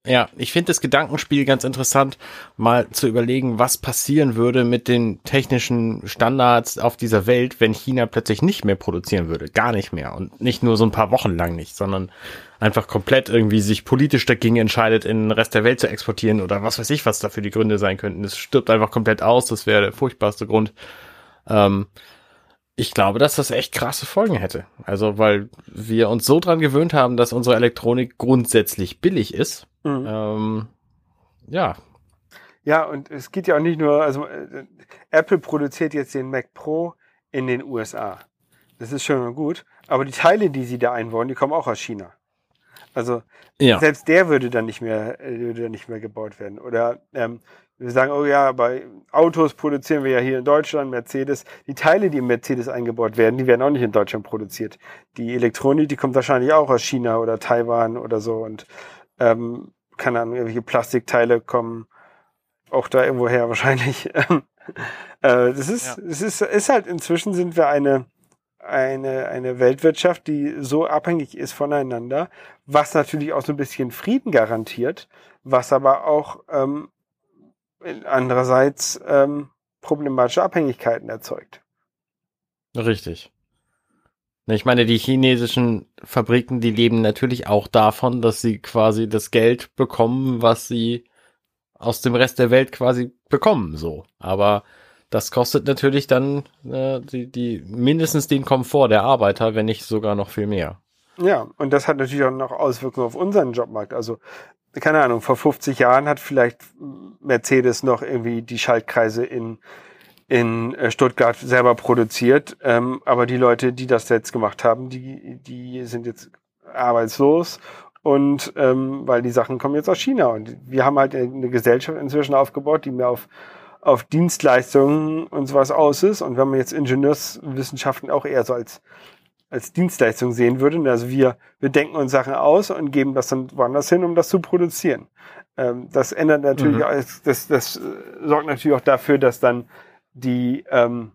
Ja, ich finde das Gedankenspiel ganz interessant, mal zu überlegen, was passieren würde mit den technischen Standards auf dieser Welt, wenn China plötzlich nicht mehr produzieren würde. Gar nicht mehr. Und nicht nur so ein paar Wochen lang nicht, sondern einfach komplett irgendwie sich politisch dagegen entscheidet, in den Rest der Welt zu exportieren oder was weiß ich, was dafür die Gründe sein könnten. Es stirbt einfach komplett aus. Das wäre der furchtbarste Grund. Ähm, Ich glaube, dass das echt krasse Folgen hätte. Also, weil wir uns so dran gewöhnt haben, dass unsere Elektronik grundsätzlich billig ist. Mhm. Ähm, ja.
Ja, und es geht ja auch nicht nur, also äh, Apple produziert jetzt den Mac Pro in den USA. Das ist schon mal gut. Aber die Teile, die sie da einbauen, die kommen auch aus China. Also ja. selbst der würde dann nicht mehr, äh, würde dann nicht mehr gebaut werden. Oder ähm, wir sagen, oh ja, bei Autos produzieren wir ja hier in Deutschland, Mercedes. Die Teile, die in Mercedes eingebaut werden, die werden auch nicht in Deutschland produziert. Die Elektronik, die kommt wahrscheinlich auch aus China oder Taiwan oder so. Und ähm, keine Ahnung, irgendwelche Plastikteile kommen auch da irgendwo her wahrscheinlich. äh, das ist, ja. es ist, ist halt, inzwischen sind wir eine, eine, eine Weltwirtschaft, die so abhängig ist voneinander, was natürlich auch so ein bisschen Frieden garantiert, was aber auch ähm, andererseits ähm, problematische Abhängigkeiten erzeugt.
Richtig. Ich meine, die chinesischen Fabriken, die leben natürlich auch davon, dass sie quasi das Geld bekommen, was sie aus dem Rest der Welt quasi bekommen, so. Aber das kostet natürlich dann äh, die, die mindestens den Komfort der Arbeiter, wenn nicht sogar noch viel mehr.
Ja, und das hat natürlich auch noch Auswirkungen auf unseren Jobmarkt. Also keine Ahnung, vor 50 Jahren hat vielleicht Mercedes noch irgendwie die Schaltkreise in, in äh, Stuttgart selber produziert. Ähm, aber die Leute, die das jetzt gemacht haben, die, die sind jetzt arbeitslos und ähm, weil die Sachen kommen jetzt aus China. Und wir haben halt eine Gesellschaft inzwischen aufgebaut, die mehr auf, auf Dienstleistungen und sowas aus ist. Und wenn man jetzt Ingenieurswissenschaften auch eher so als als Dienstleistung sehen würde. Also wir, wir denken uns Sachen aus und geben das dann woanders hin, um das zu produzieren. Ähm, das ändert natürlich, mhm. auch, das, das äh, sorgt natürlich auch dafür, dass dann die ähm,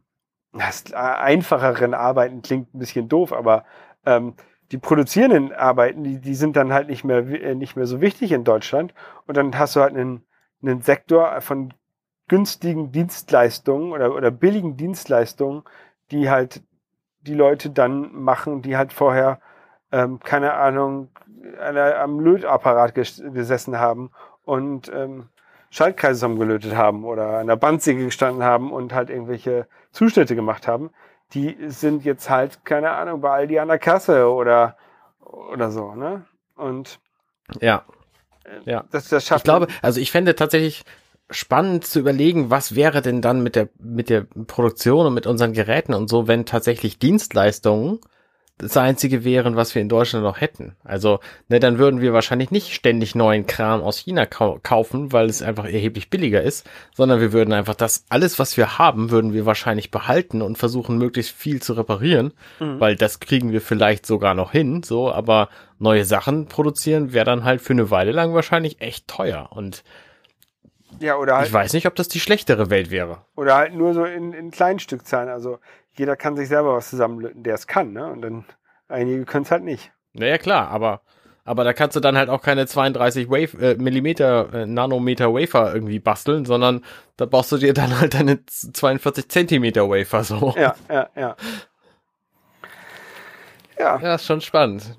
das einfacheren Arbeiten klingt ein bisschen doof, aber ähm, die produzierenden Arbeiten, die, die sind dann halt nicht mehr, äh, nicht mehr so wichtig in Deutschland. Und dann hast du halt einen, einen Sektor von günstigen Dienstleistungen oder, oder billigen Dienstleistungen, die halt die Leute dann machen, die halt vorher, ähm, keine Ahnung, einer, am Lötapparat ges gesessen haben und ähm, Schaltkreise zusammengelötet haben oder an der Bandsäge gestanden haben und halt irgendwelche Zuschnitte gemacht haben, die sind jetzt halt, keine Ahnung, bei Aldi an der Kasse oder, oder so, ne? Und
ja.
Äh, ja. Das, das schafft
ich glaube, also ich fände tatsächlich spannend zu überlegen, was wäre denn dann mit der, mit der Produktion und mit unseren Geräten und so, wenn tatsächlich Dienstleistungen das einzige wären, was wir in Deutschland noch hätten. Also, ne, dann würden wir wahrscheinlich nicht ständig neuen Kram aus China kau kaufen, weil es einfach erheblich billiger ist, sondern wir würden einfach das, alles, was wir haben, würden wir wahrscheinlich behalten und versuchen, möglichst viel zu reparieren, mhm. weil das kriegen wir vielleicht sogar noch hin, so, aber neue Sachen produzieren wäre dann halt für eine Weile lang wahrscheinlich echt teuer und
ja, oder
halt, ich weiß nicht, ob das die schlechtere Welt wäre.
Oder halt nur so in, in kleinen Stückzahlen. Also jeder kann sich selber was zusammenlöten, der es kann, ne? Und dann einige können es halt nicht.
Naja, klar, aber, aber da kannst du dann halt auch keine 32 Wave, äh, Millimeter, äh, Nanometer Wafer irgendwie basteln, sondern da brauchst du dir dann halt deine 42 Zentimeter Wafer so.
Ja, ja, ja.
Ja. Ja, ist schon spannend.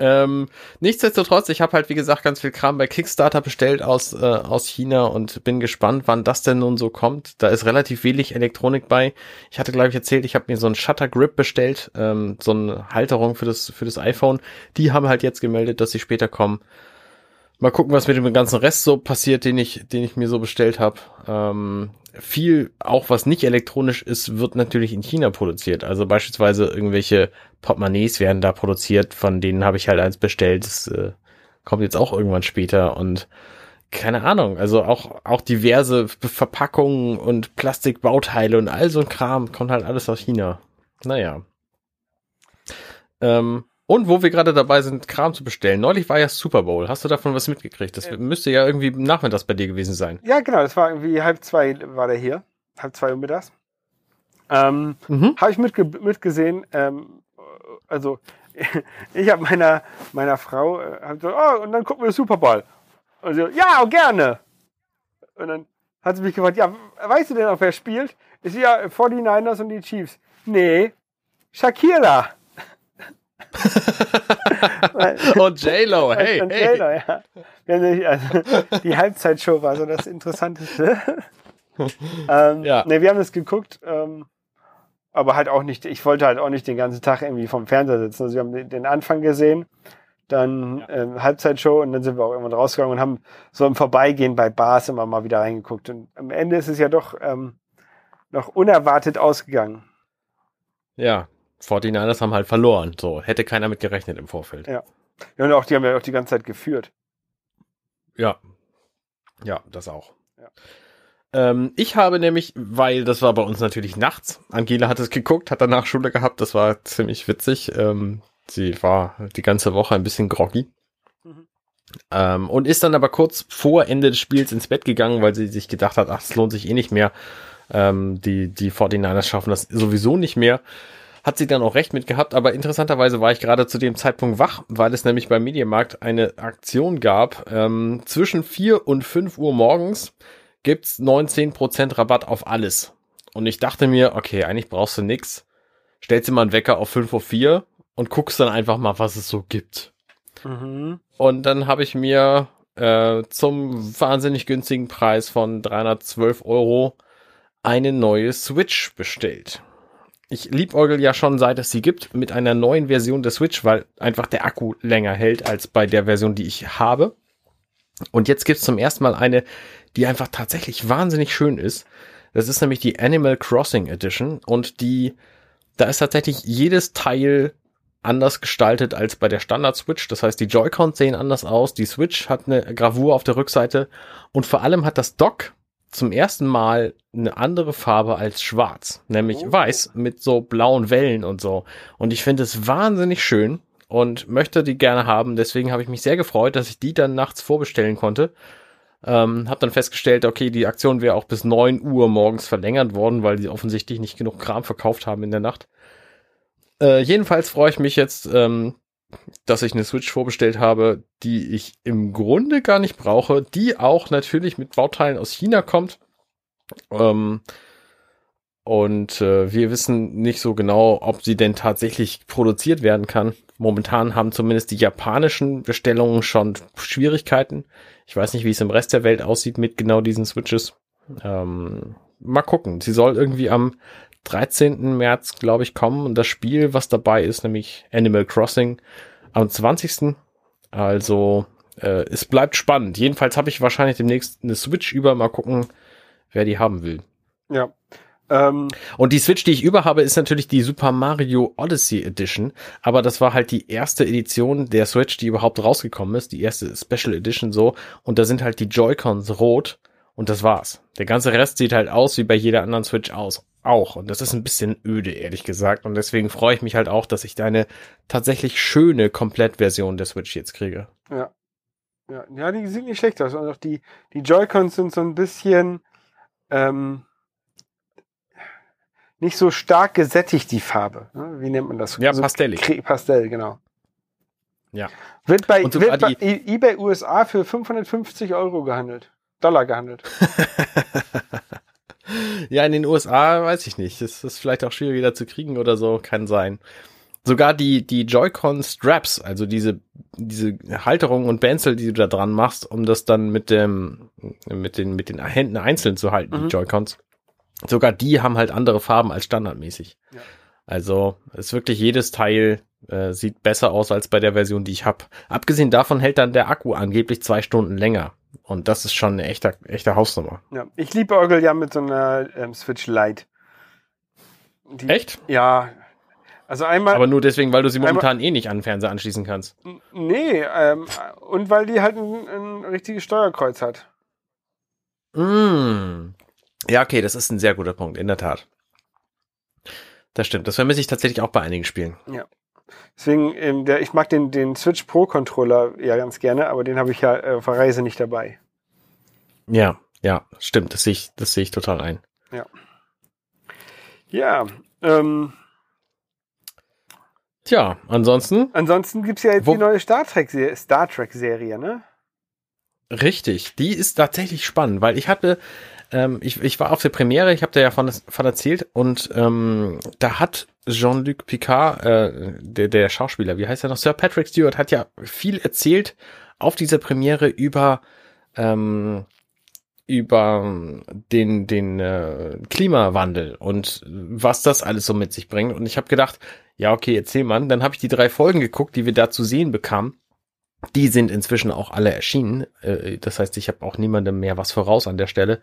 Ähm, nichtsdestotrotz, ich habe halt wie gesagt ganz viel Kram bei Kickstarter bestellt aus äh, aus China und bin gespannt, wann das denn nun so kommt. Da ist relativ wenig Elektronik bei. Ich hatte glaube ich erzählt, ich habe mir so einen Shutter Grip bestellt, ähm, so eine Halterung für das für das iPhone. Die haben halt jetzt gemeldet, dass sie später kommen. Mal gucken, was mit dem ganzen Rest so passiert, den ich den ich mir so bestellt habe. Ähm, viel, auch was nicht elektronisch ist, wird natürlich in China produziert. Also beispielsweise irgendwelche Portemonnaies werden da produziert, von denen habe ich halt eins bestellt. Das äh, kommt jetzt auch irgendwann später und keine Ahnung, also auch, auch diverse Verpackungen und Plastikbauteile und all so ein Kram kommt halt alles aus China. Naja. Ähm, und wo wir gerade dabei sind, Kram zu bestellen. Neulich war ja Super Bowl. Hast du davon was mitgekriegt? Das müsste ja irgendwie nachmittags bei dir gewesen sein.
Ja, genau. Das war irgendwie halb zwei war der hier. Halb zwei Uhr mittags. Ähm, mhm. Habe ich mitge mitgesehen. Ähm, also ich habe meiner meiner Frau äh, hab so, oh, und dann gucken wir Super Bowl. Und so, ja, gerne. Und dann hat sie mich gefragt, ja, weißt du denn auch, wer spielt? Ist ja 49ers und die Chiefs. Nee, Shakira.
und J-Lo, hey, und hey. J-Lo, ja.
Also, die Halbzeitshow war so das Interessanteste. ähm, ja. Ne, wir haben das geguckt ähm, aber halt auch nicht, ich wollte halt auch nicht den ganzen Tag irgendwie vom Fernseher sitzen. Also wir haben den Anfang gesehen, dann ja. ähm, Halbzeitshow und dann sind wir auch irgendwann rausgegangen und haben so im Vorbeigehen bei Bars immer mal wieder reingeguckt. Und am Ende ist es ja doch ähm, noch unerwartet ausgegangen.
Ja, 49ers haben halt verloren. So, hätte keiner mit gerechnet im Vorfeld.
Ja. ja und auch, die haben ja auch die ganze Zeit geführt.
Ja. Ja, das auch. Ja. Ähm, ich habe nämlich, weil das war bei uns natürlich nachts, Angela hat es geguckt, hat danach Schule gehabt, das war ziemlich witzig. Ähm, sie war die ganze Woche ein bisschen groggy. Mhm. Ähm, und ist dann aber kurz vor Ende des Spiels ins Bett gegangen, weil sie sich gedacht hat, ach, es lohnt sich eh nicht mehr. Ähm, die, die 49ers schaffen das sowieso nicht mehr. Hat sie dann auch recht mit gehabt, aber interessanterweise war ich gerade zu dem Zeitpunkt wach, weil es nämlich beim Mediamarkt eine Aktion gab. Ähm, zwischen 4 und 5 Uhr morgens gibt's 19% Rabatt auf alles. Und ich dachte mir, okay, eigentlich brauchst du nix. Stellst dir mal einen Wecker auf 5 Uhr 4 und guckst dann einfach mal, was es so gibt. Mhm. Und dann habe ich mir äh, zum wahnsinnig günstigen Preis von 312 Euro eine neue Switch bestellt. Ich liebäugel ja schon, seit es sie gibt, mit einer neuen Version der Switch, weil einfach der Akku länger hält als bei der Version, die ich habe. Und jetzt gibt's zum ersten Mal eine, die einfach tatsächlich wahnsinnig schön ist. Das ist nämlich die Animal Crossing Edition und die, da ist tatsächlich jedes Teil anders gestaltet als bei der Standard Switch. Das heißt, die Joy-Cons sehen anders aus, die Switch hat eine Gravur auf der Rückseite und vor allem hat das Dock zum ersten Mal eine andere Farbe als schwarz, nämlich oh. weiß mit so blauen Wellen und so. Und ich finde es wahnsinnig schön und möchte die gerne haben. Deswegen habe ich mich sehr gefreut, dass ich die dann nachts vorbestellen konnte. Ähm, hab dann festgestellt, okay, die Aktion wäre auch bis neun Uhr morgens verlängert worden, weil sie offensichtlich nicht genug Kram verkauft haben in der Nacht. Äh, jedenfalls freue ich mich jetzt, ähm, dass ich eine Switch vorbestellt habe, die ich im Grunde gar nicht brauche, die auch natürlich mit Bauteilen aus China kommt. Ähm, und äh, wir wissen nicht so genau, ob sie denn tatsächlich produziert werden kann. Momentan haben zumindest die japanischen Bestellungen schon Schwierigkeiten. Ich weiß nicht, wie es im Rest der Welt aussieht mit genau diesen Switches. Ähm, mal gucken. Sie soll irgendwie am 13. März, glaube ich, kommen. Und das Spiel, was dabei ist, nämlich Animal Crossing, am 20. Also äh, es bleibt spannend. Jedenfalls habe ich wahrscheinlich demnächst eine Switch über. Mal gucken, wer die haben will.
Ja.
Ähm, und die Switch, die ich über habe, ist natürlich die Super Mario Odyssey Edition. Aber das war halt die erste Edition der Switch, die überhaupt rausgekommen ist. Die erste Special Edition so. Und da sind halt die Joy-Cons rot. Und das war's. Der ganze Rest sieht halt aus wie bei jeder anderen Switch aus auch. Und das ist ein bisschen öde, ehrlich gesagt. Und deswegen freue ich mich halt auch, dass ich deine tatsächlich schöne Komplettversion der Switch jetzt kriege.
Ja. Ja, ja die sieht nicht schlecht aus. Und auch die, die Joy-Cons sind so ein bisschen ähm, nicht so stark gesättigt, die Farbe. Ne? Wie nennt man das?
Ja, so pastellig.
Pastell, genau.
Ja.
Wird bei, wird bei eBay USA für 550 Euro gehandelt. Dollar gehandelt.
Ja, in den USA weiß ich nicht. Das ist vielleicht auch schwieriger zu kriegen oder so, kann sein. Sogar die, die Joy-Con Straps, also diese, diese Halterung und Benzel, die du da dran machst, um das dann mit dem, mit den, mit den Händen einzeln zu halten, mhm. die Joy-Cons. Sogar die haben halt andere Farben als standardmäßig. Ja. Also ist wirklich jedes Teil äh, sieht besser aus als bei der Version, die ich habe. Abgesehen davon hält dann der Akku angeblich zwei Stunden länger. Und das ist schon eine echte, echte Hausnummer.
Ja, ich liebe Orgel ja mit so einer ähm, Switch Lite.
Die, Echt?
Ja. Also einmal.
Aber nur deswegen, weil du sie momentan einmal, eh nicht an den Fernseher anschließen kannst.
Nee, ähm, und weil die halt ein, ein richtiges Steuerkreuz hat.
Mm. Ja, okay, das ist ein sehr guter Punkt, in der Tat. Das stimmt. Das vermisse ich tatsächlich auch bei einigen Spielen.
Ja. Deswegen, ähm, der, ich mag den, den Switch Pro Controller ja ganz gerne, aber den habe ich ja äh, auf der Reise nicht dabei.
Ja, ja, stimmt. Das sehe ich, das sehe ich total ein.
Ja. Ja, ähm,
Tja, ansonsten.
Ansonsten gibt's ja jetzt die neue Star Trek, Star Trek Serie, ne?
Richtig, die ist tatsächlich spannend, weil ich hatte ähm, ich, ich war auf der Premiere, ich habe da ja von, von erzählt und ähm, da hat Jean-Luc Picard, äh, der, der Schauspieler, wie heißt er noch, Sir Patrick Stewart, hat ja viel erzählt auf dieser Premiere über ähm, über den, den äh, Klimawandel und was das alles so mit sich bringt. Und ich habe gedacht, ja, okay, erzähl mal. Dann habe ich die drei Folgen geguckt, die wir da zu sehen bekamen. Die sind inzwischen auch alle erschienen. Äh, das heißt, ich habe auch niemandem mehr was voraus an der Stelle.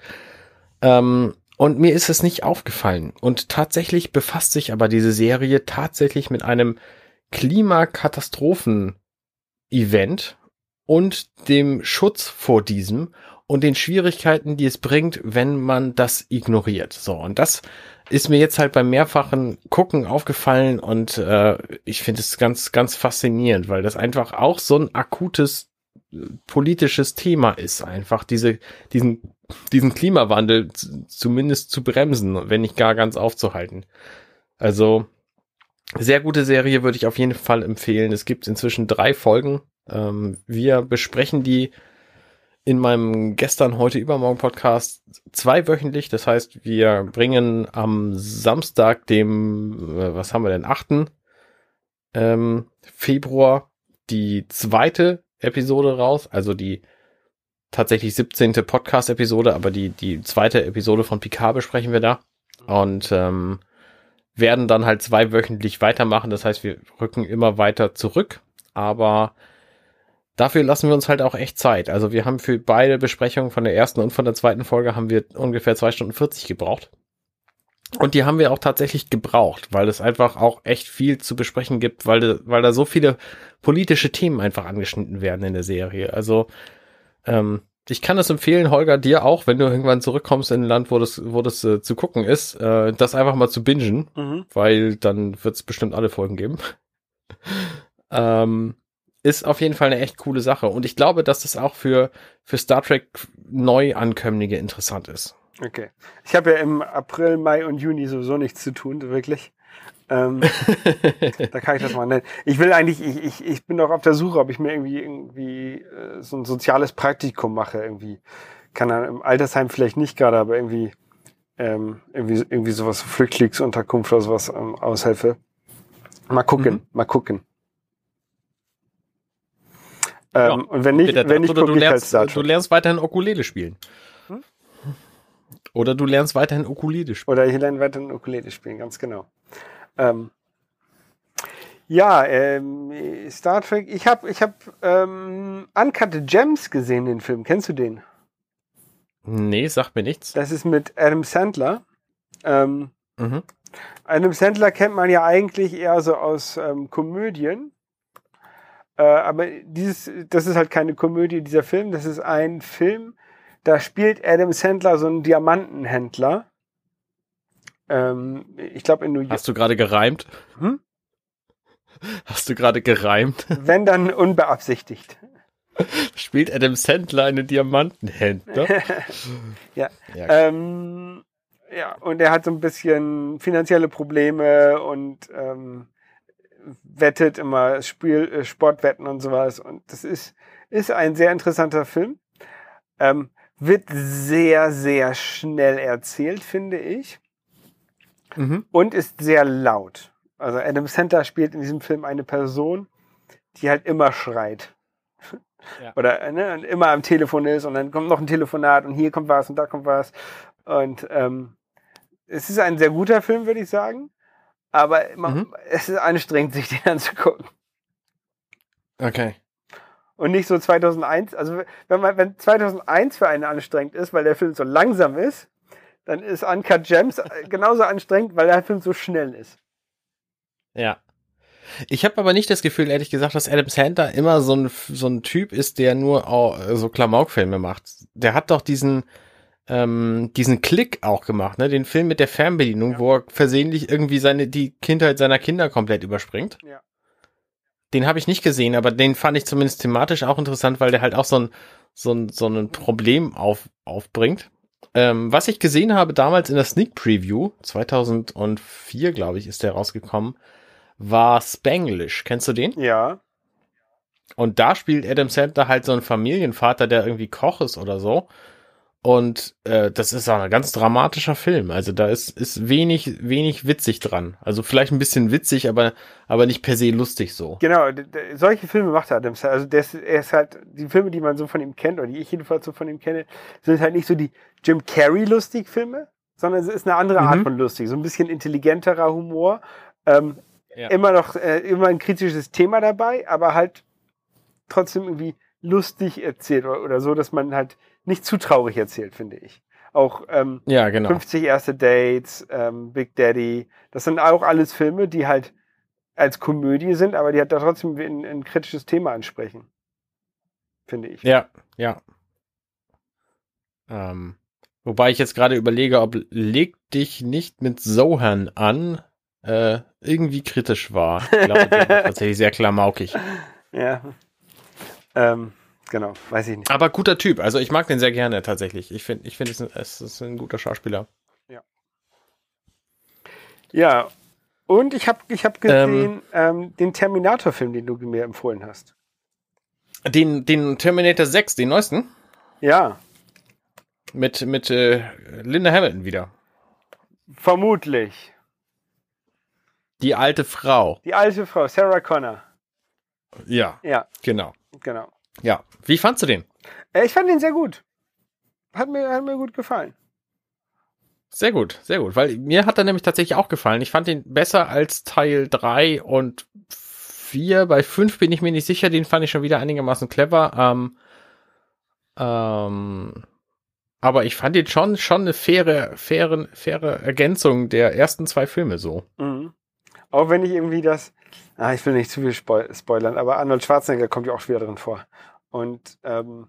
Ähm, und mir ist es nicht aufgefallen. Und tatsächlich befasst sich aber diese Serie tatsächlich mit einem Klimakatastrophen-Event und dem Schutz vor diesem und den Schwierigkeiten, die es bringt, wenn man das ignoriert. So, und das ist mir jetzt halt beim mehrfachen Gucken aufgefallen und äh, ich finde es ganz, ganz faszinierend, weil das einfach auch so ein akutes politisches Thema ist, einfach diese, diesen, diesen Klimawandel zumindest zu bremsen, wenn nicht gar ganz aufzuhalten. Also, sehr gute Serie würde ich auf jeden Fall empfehlen. Es gibt inzwischen drei Folgen. Ähm, wir besprechen die in meinem gestern, heute, übermorgen Podcast zweiwöchentlich. Das heißt, wir bringen am Samstag, dem, äh, was haben wir denn, 8. Ähm, Februar die zweite Episode raus, also die tatsächlich 17. Podcast-Episode, aber die, die zweite Episode von Picard besprechen wir da. Und ähm, werden dann halt zweiwöchentlich weitermachen. Das heißt, wir rücken immer weiter zurück. Aber dafür lassen wir uns halt auch echt Zeit. Also wir haben für beide Besprechungen von der ersten und von der zweiten Folge haben wir ungefähr zwei Stunden 40 gebraucht. Und die haben wir auch tatsächlich gebraucht, weil es einfach auch echt viel zu besprechen gibt, weil, weil da so viele politische Themen einfach angeschnitten werden in der Serie. Also ähm, ich kann es empfehlen, Holger, dir auch, wenn du irgendwann zurückkommst in ein Land, wo das, wo das äh, zu gucken ist, äh, das einfach mal zu bingen, mhm. weil dann wird es bestimmt alle Folgen geben. ähm, ist auf jeden Fall eine echt coole Sache. Und ich glaube, dass das auch für, für Star Trek Neuankömmlinge interessant ist.
Okay. Ich habe ja im April, Mai und Juni sowieso nichts zu tun, wirklich. Ähm, da kann ich das mal nennen. Ich will eigentlich, ich, ich, ich bin doch auf der Suche, ob ich mir irgendwie irgendwie äh, so ein soziales Praktikum mache. Irgendwie kann dann im Altersheim vielleicht nicht gerade, aber irgendwie ähm, irgendwie irgendwie sowas Flüchtlingsunterkunft oder sowas ähm, aushelfe. Mal gucken, mhm. mal gucken.
Ähm, ja, und wenn nicht, wenn nicht, gucke ich halt Star Du lernst weiterhin Ukulele spielen. Oder du lernst weiterhin Ukulele
spielen. Oder ich lerne weiterhin Ukulele spielen, ganz genau. Ähm, ja, ähm, Star Trek. Ich habe ich hab, ähm, Uncut Gems gesehen, den Film. Kennst du den?
Nee, sagt mir nichts.
Das ist mit Adam Sandler. Ähm, mhm. Adam Sandler kennt man ja eigentlich eher so aus ähm, Komödien. Äh, aber dieses, das ist halt keine Komödie, dieser Film. Das ist ein Film, da spielt Adam Sandler so einen Diamantenhändler. Ähm, ich glaube in New
York. Hast du gerade gereimt? Hm? Hast du gerade gereimt?
Wenn dann unbeabsichtigt.
Spielt Adam Sandler einen Diamantenhändler?
ja. Ja, ähm, ja, und er hat so ein bisschen finanzielle Probleme und ähm, wettet immer Spiel, äh, Sportwetten und sowas. Und das ist, ist ein sehr interessanter Film. Ähm, wird sehr, sehr schnell erzählt, finde ich. Mhm. Und ist sehr laut. Also Adam Center spielt in diesem Film eine Person, die halt immer schreit. Ja. Oder ne, immer am Telefon ist und dann kommt noch ein Telefonat und hier kommt was und da kommt was. Und ähm, es ist ein sehr guter Film, würde ich sagen. Aber man, mhm. es ist anstrengend, sich den anzugucken.
Okay.
Und nicht so 2001. Also wenn man, wenn 2001 für einen anstrengend ist, weil der Film so langsam ist, dann ist Uncut Gems äh, genauso anstrengend, weil der Film so schnell ist.
Ja. Ich habe aber nicht das Gefühl, ehrlich gesagt, dass Adam Sandler immer so ein, so ein Typ ist, der nur so Klamaukfilme macht. Der hat doch diesen, ähm, diesen Klick auch gemacht, ne? Den Film mit der Fernbedienung, ja. wo er versehentlich irgendwie seine, die Kindheit seiner Kinder komplett überspringt. Ja. Den habe ich nicht gesehen, aber den fand ich zumindest thematisch auch interessant, weil der halt auch so ein, so ein, so ein Problem auf, aufbringt. Ähm, was ich gesehen habe damals in der Sneak Preview, 2004, glaube ich, ist der rausgekommen, war Spanglish. Kennst du den?
Ja.
Und da spielt Adam Sandler halt so einen Familienvater, der irgendwie Koch ist oder so Und äh, das ist auch ein ganz dramatischer Film. Also da ist, ist wenig, wenig witzig dran. Also vielleicht ein bisschen witzig, aber, aber nicht per se lustig so.
Genau, solche Filme macht Adams. Also das, er ist halt, die Filme, die man so von ihm kennt, oder die ich jedenfalls so von ihm kenne, sind halt nicht so die Jim Carrey lustig Filme, sondern es ist eine andere Art mhm. von lustig. So ein bisschen intelligenterer Humor. Ähm, ja. Immer noch, äh, immer ein kritisches Thema dabei, aber halt trotzdem irgendwie lustig erzählt oder, oder so, dass man halt nicht zu traurig erzählt, finde ich. Auch ähm,
ja, genau.
50 erste Dates, ähm, Big Daddy, das sind auch alles Filme, die halt als Komödie sind, aber die halt da trotzdem ein, ein kritisches Thema ansprechen. Finde ich.
Ja, ja. Ähm, wobei ich jetzt gerade überlege, ob Leg dich nicht mit Sohan an äh, irgendwie kritisch war. Ich glaube, der war tatsächlich sehr klamaukig.
Ja. Ähm, genau, weiß ich nicht.
Aber guter Typ. Also ich mag den sehr gerne tatsächlich. Ich finde, ich finde, es, es ist ein guter Schauspieler.
Ja. Ja. Und ich habe ich hab gesehen ähm, ähm, den Terminator-Film, den du mir empfohlen hast.
Den, den Terminator 6, den neuesten?
Ja.
Mit, mit äh, Linda Hamilton wieder.
Vermutlich.
Die alte Frau.
Die alte Frau, Sarah Connor.
Ja.
Ja.
Genau.
Genau.
Ja. Wie fandst du den?
Äh, ich fand den sehr gut. Hat mir, hat mir gut gefallen.
Sehr gut, sehr gut. Weil mir hat er nämlich tatsächlich auch gefallen. Ich fand ihn besser als Teil 3 und 4. Bei 5 bin ich mir nicht sicher. Den fand ich schon wieder einigermaßen clever. Ähm, ähm, aber ich fand ihn schon, schon eine faire, faire, faire Ergänzung der ersten zwei Filme so.
Mhm. Auch wenn ich irgendwie das, ah, ich will nicht zu viel spoilern, aber Arnold Schwarzenegger kommt ja auch wieder drin vor. Und ähm,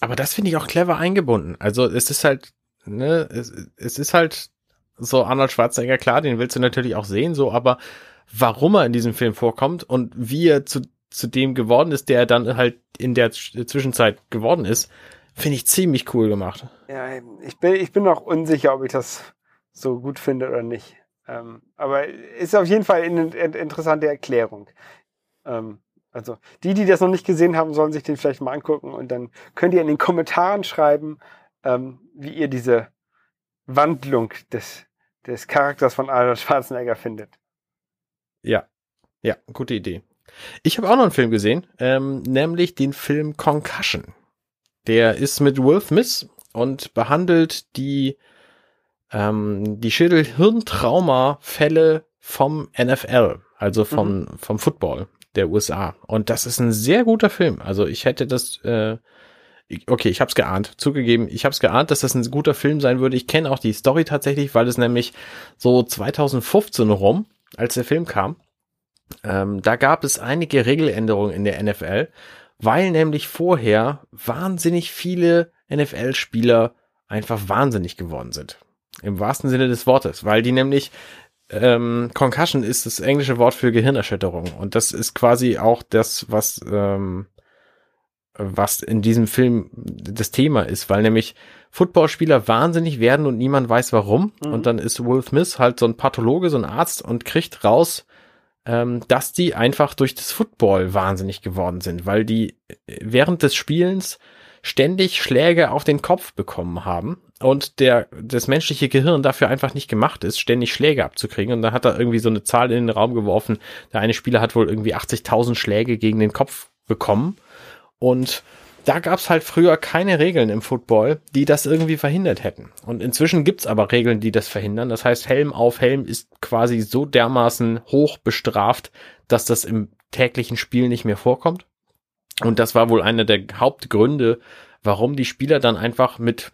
aber das finde ich auch clever eingebunden. Also es ist halt, ne, es, es ist halt so Arnold Schwarzenegger, klar, den willst du natürlich auch sehen, so, aber warum er in diesem Film vorkommt und wie er zu, zu dem geworden ist, der er dann halt in der Zwischenzeit geworden ist, finde ich ziemlich cool gemacht.
Ja, ich bin, ich bin noch unsicher, ob ich das so gut finde oder nicht. Ähm, aber ist auf jeden Fall eine interessante Erklärung. Ähm, also die, die das noch nicht gesehen haben, sollen sich den vielleicht mal angucken und dann könnt ihr in den Kommentaren schreiben, ähm, wie ihr diese Wandlung des, des Charakters von Arnold Schwarzenegger findet.
Ja, ja, gute Idee. Ich habe auch noch einen Film gesehen, ähm, nämlich den Film Concussion. Der ist mit Will Smith und behandelt die ähm, die Schädel-Hirntrauma-Fälle vom NFL, also vom, mhm. vom Football der USA. Und das ist ein sehr guter Film. Also ich hätte das, äh, okay, ich habe es geahnt, zugegeben, ich habe es geahnt, dass das ein guter Film sein würde. Ich kenne auch die Story tatsächlich, weil es nämlich so 2015 rum, als der Film kam, ähm, da gab es einige Regeländerungen in der NFL, weil nämlich vorher wahnsinnig viele NFL-Spieler einfach wahnsinnig geworden sind. Im wahrsten Sinne des Wortes, weil die nämlich ähm, Concussion ist das englische Wort für Gehirnerschütterung und das ist quasi auch das, was ähm, was in diesem Film das Thema ist, weil nämlich Footballspieler wahnsinnig werden und niemand weiß warum. Mhm. Und dann ist Will Smith halt so ein Pathologe, so ein Arzt und kriegt raus, ähm, dass die einfach durch das Football wahnsinnig geworden sind, weil die während des Spielens ständig Schläge auf den Kopf bekommen haben und der das menschliche Gehirn dafür einfach nicht gemacht ist, ständig Schläge abzukriegen. Und dann hat er irgendwie so eine Zahl in den Raum geworfen. Der eine Spieler hat wohl irgendwie 80.000 Schläge gegen den Kopf bekommen. Und da gab's halt früher keine Regeln im Football, die das irgendwie verhindert hätten. Und inzwischen gibt's aber Regeln, die das verhindern. Das heißt, Helm auf Helm ist quasi so dermaßen hoch bestraft, dass das im täglichen Spiel nicht mehr vorkommt. Und das war wohl einer der Hauptgründe, warum die Spieler dann einfach mit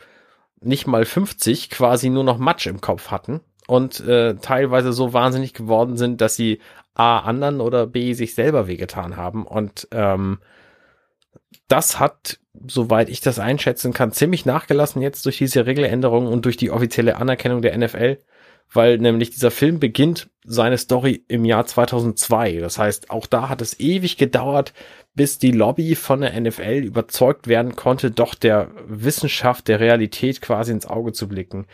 nicht mal 50 quasi nur noch Matsch im Kopf hatten und äh, teilweise so wahnsinnig geworden sind, dass sie A anderen oder B sich selber wehgetan haben. Und ähm, das hat, soweit ich das einschätzen kann, ziemlich nachgelassen jetzt durch diese Regeländerung und durch die offizielle Anerkennung der NFL, weil nämlich dieser Film beginnt seine Story im Jahr 2002. Das heißt, auch da hat es ewig gedauert, bis die Lobby von der NFL überzeugt werden konnte, doch der Wissenschaft, der Realität quasi ins Auge zu blicken.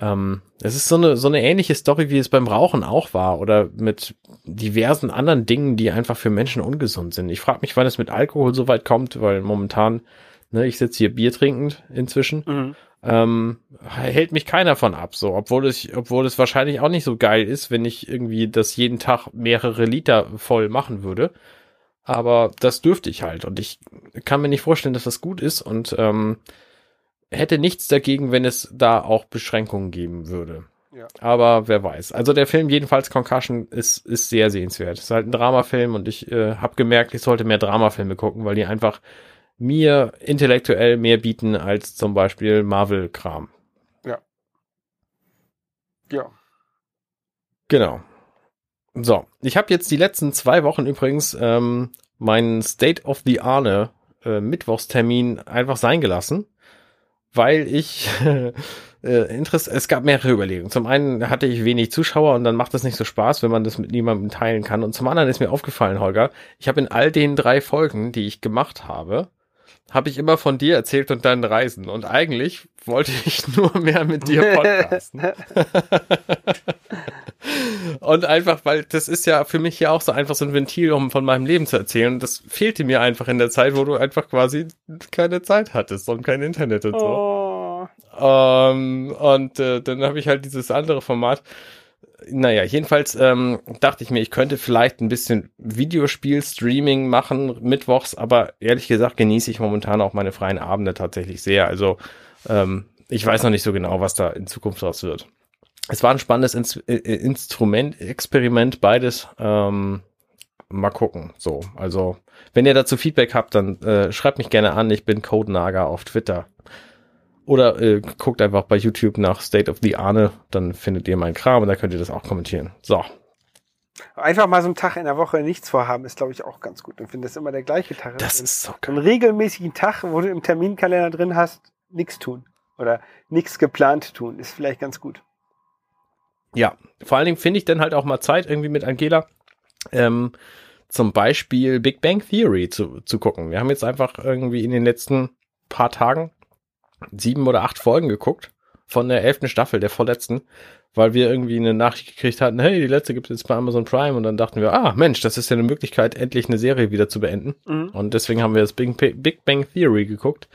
Ähm, es ist so eine, so eine ähnliche Story, wie es beim Rauchen auch war oder mit diversen anderen Dingen, die einfach für Menschen ungesund sind. Ich frage mich, wann es mit Alkohol so weit kommt, weil momentan Ne, ich sitze hier Bier trinkend inzwischen. Mhm. Ähm, hält mich keiner von ab, so, obwohl es, obwohl es wahrscheinlich auch nicht so geil ist, wenn ich irgendwie das jeden Tag mehrere Liter voll machen würde. Aber das dürfte ich halt und ich kann mir nicht vorstellen, dass das gut ist und ähm, hätte nichts dagegen, wenn es da auch Beschränkungen geben würde. Ja. Aber wer weiß. Also der Film jedenfalls Concussion ist, ist sehr sehenswert. Es ist halt ein Dramafilm und ich äh, habe gemerkt, ich sollte mehr Dramafilme gucken, weil die einfach mir intellektuell mehr bieten als zum Beispiel Marvel-Kram.
Ja. Ja.
Genau. So, ich habe jetzt die letzten zwei Wochen übrigens ähm, meinen State of the Arne äh, Mittwochstermin einfach sein gelassen, weil ich äh, Interesse, es gab mehrere Überlegungen. Zum einen hatte ich wenig Zuschauer und dann macht es nicht so Spaß, wenn man das mit niemandem teilen kann. Und zum anderen ist mir aufgefallen, Holger, ich habe in all den drei Folgen, die ich gemacht habe, habe ich immer von dir erzählt und deinen Reisen. Und eigentlich wollte ich nur mehr mit dir podcasten. und einfach, weil das ist ja für mich ja auch so einfach so ein Ventil, um von meinem Leben zu erzählen. Und das fehlte mir einfach in der Zeit, wo du einfach quasi keine Zeit hattest und kein Internet und so. Oh. Ähm, und äh, dann habe ich halt dieses andere Format. Naja, jedenfalls ähm, dachte ich mir, ich könnte vielleicht ein bisschen Videospiel-Streaming machen mittwochs, aber ehrlich gesagt genieße ich momentan auch meine freien Abende tatsächlich sehr. Also ähm, ich weiß noch nicht so genau, was da in Zukunft draus wird. Es war ein spannendes Ins äh, Instrument, Experiment, beides. Ähm, mal gucken. So, also wenn ihr dazu Feedback habt, dann äh, schreibt mich gerne an. Ich bin Code Naga auf Twitter. Oder äh, guckt einfach bei YouTube nach State of the Arne, dann findet ihr meinen Kram und da könnt ihr das auch kommentieren. So.
Einfach mal so einen Tag in der Woche nichts vorhaben, ist, glaube ich, auch ganz gut. Und finde das immer der gleiche Tag.
Das ist so
geil. Einen regelmäßigen Tag, wo du im Terminkalender drin hast, nichts tun. Oder nichts geplant tun, ist vielleicht ganz gut.
Ja, vor allen Dingen finde ich dann halt auch mal Zeit irgendwie mit Angela, ähm, zum Beispiel Big Bang Theory zu, zu gucken. Wir haben jetzt einfach irgendwie in den letzten paar Tagen sieben oder acht Folgen geguckt von der elften Staffel, der vorletzten, weil wir irgendwie eine Nachricht gekriegt hatten, hey, die letzte gibt es jetzt bei Amazon Prime und dann dachten wir, ah, Mensch, das ist ja eine Möglichkeit, endlich eine Serie wieder zu beenden. Mhm. Und deswegen haben wir das Big, Big Bang Theory geguckt.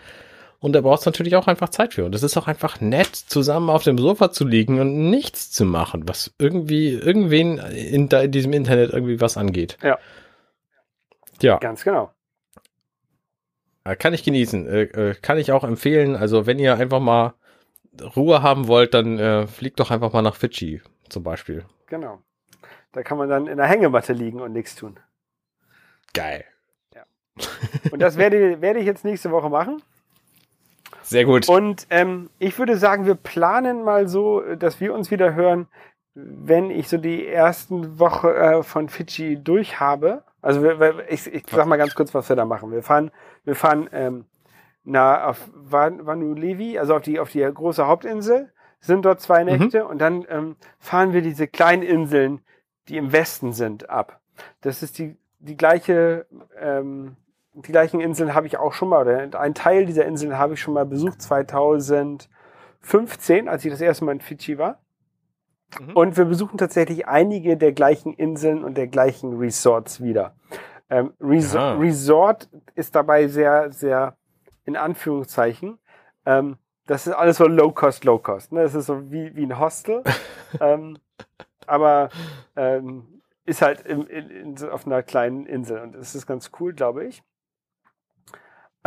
Und da brauchst du natürlich auch einfach Zeit für. Und es ist auch einfach nett, zusammen auf dem Sofa zu liegen und nichts zu machen, was irgendwie, irgendwen in, in diesem Internet irgendwie was angeht.
Ja. Ja. Ganz genau.
Äh, kann ich genießen. Äh, äh, kann ich auch empfehlen. Also wenn ihr einfach mal Ruhe haben wollt, dann äh, fliegt doch einfach mal nach Fidschi zum Beispiel.
Genau. Da kann man dann in der Hängematte liegen und nichts tun.
Geil.
Ja. Und das werde, werde ich jetzt nächste Woche machen.
Sehr gut.
Und ähm, ich würde sagen, wir planen mal so, dass wir uns wieder hören, wenn ich so die ersten Woche äh, von Fidschi durch habe. Also wir, ich, ich sag mal ganz kurz, was wir da machen. Wir fahren wir fahren ähm, na, auf Vanu Levi, also auf die, auf die große Hauptinsel, sind dort zwei mhm. Nächte mhm. und dann ähm, fahren wir diese kleinen Inseln, die im Westen sind, ab. Das ist die, die gleiche, ähm, die gleichen Inseln habe ich auch schon mal, oder ein Teil dieser Inseln habe ich schon mal besucht 2015, als ich das erste Mal in Fidschi war. Mhm. Und wir besuchen tatsächlich einige der gleichen Inseln und der gleichen Resorts wieder. Ähm, Res ja. Resort ist dabei sehr, sehr in Anführungszeichen. Ähm, das ist alles so low cost, low cost. Ne? Das ist so wie, wie ein Hostel. ähm, aber ähm, ist halt im, in, in, auf einer kleinen Insel und das ist ganz cool, glaube ich.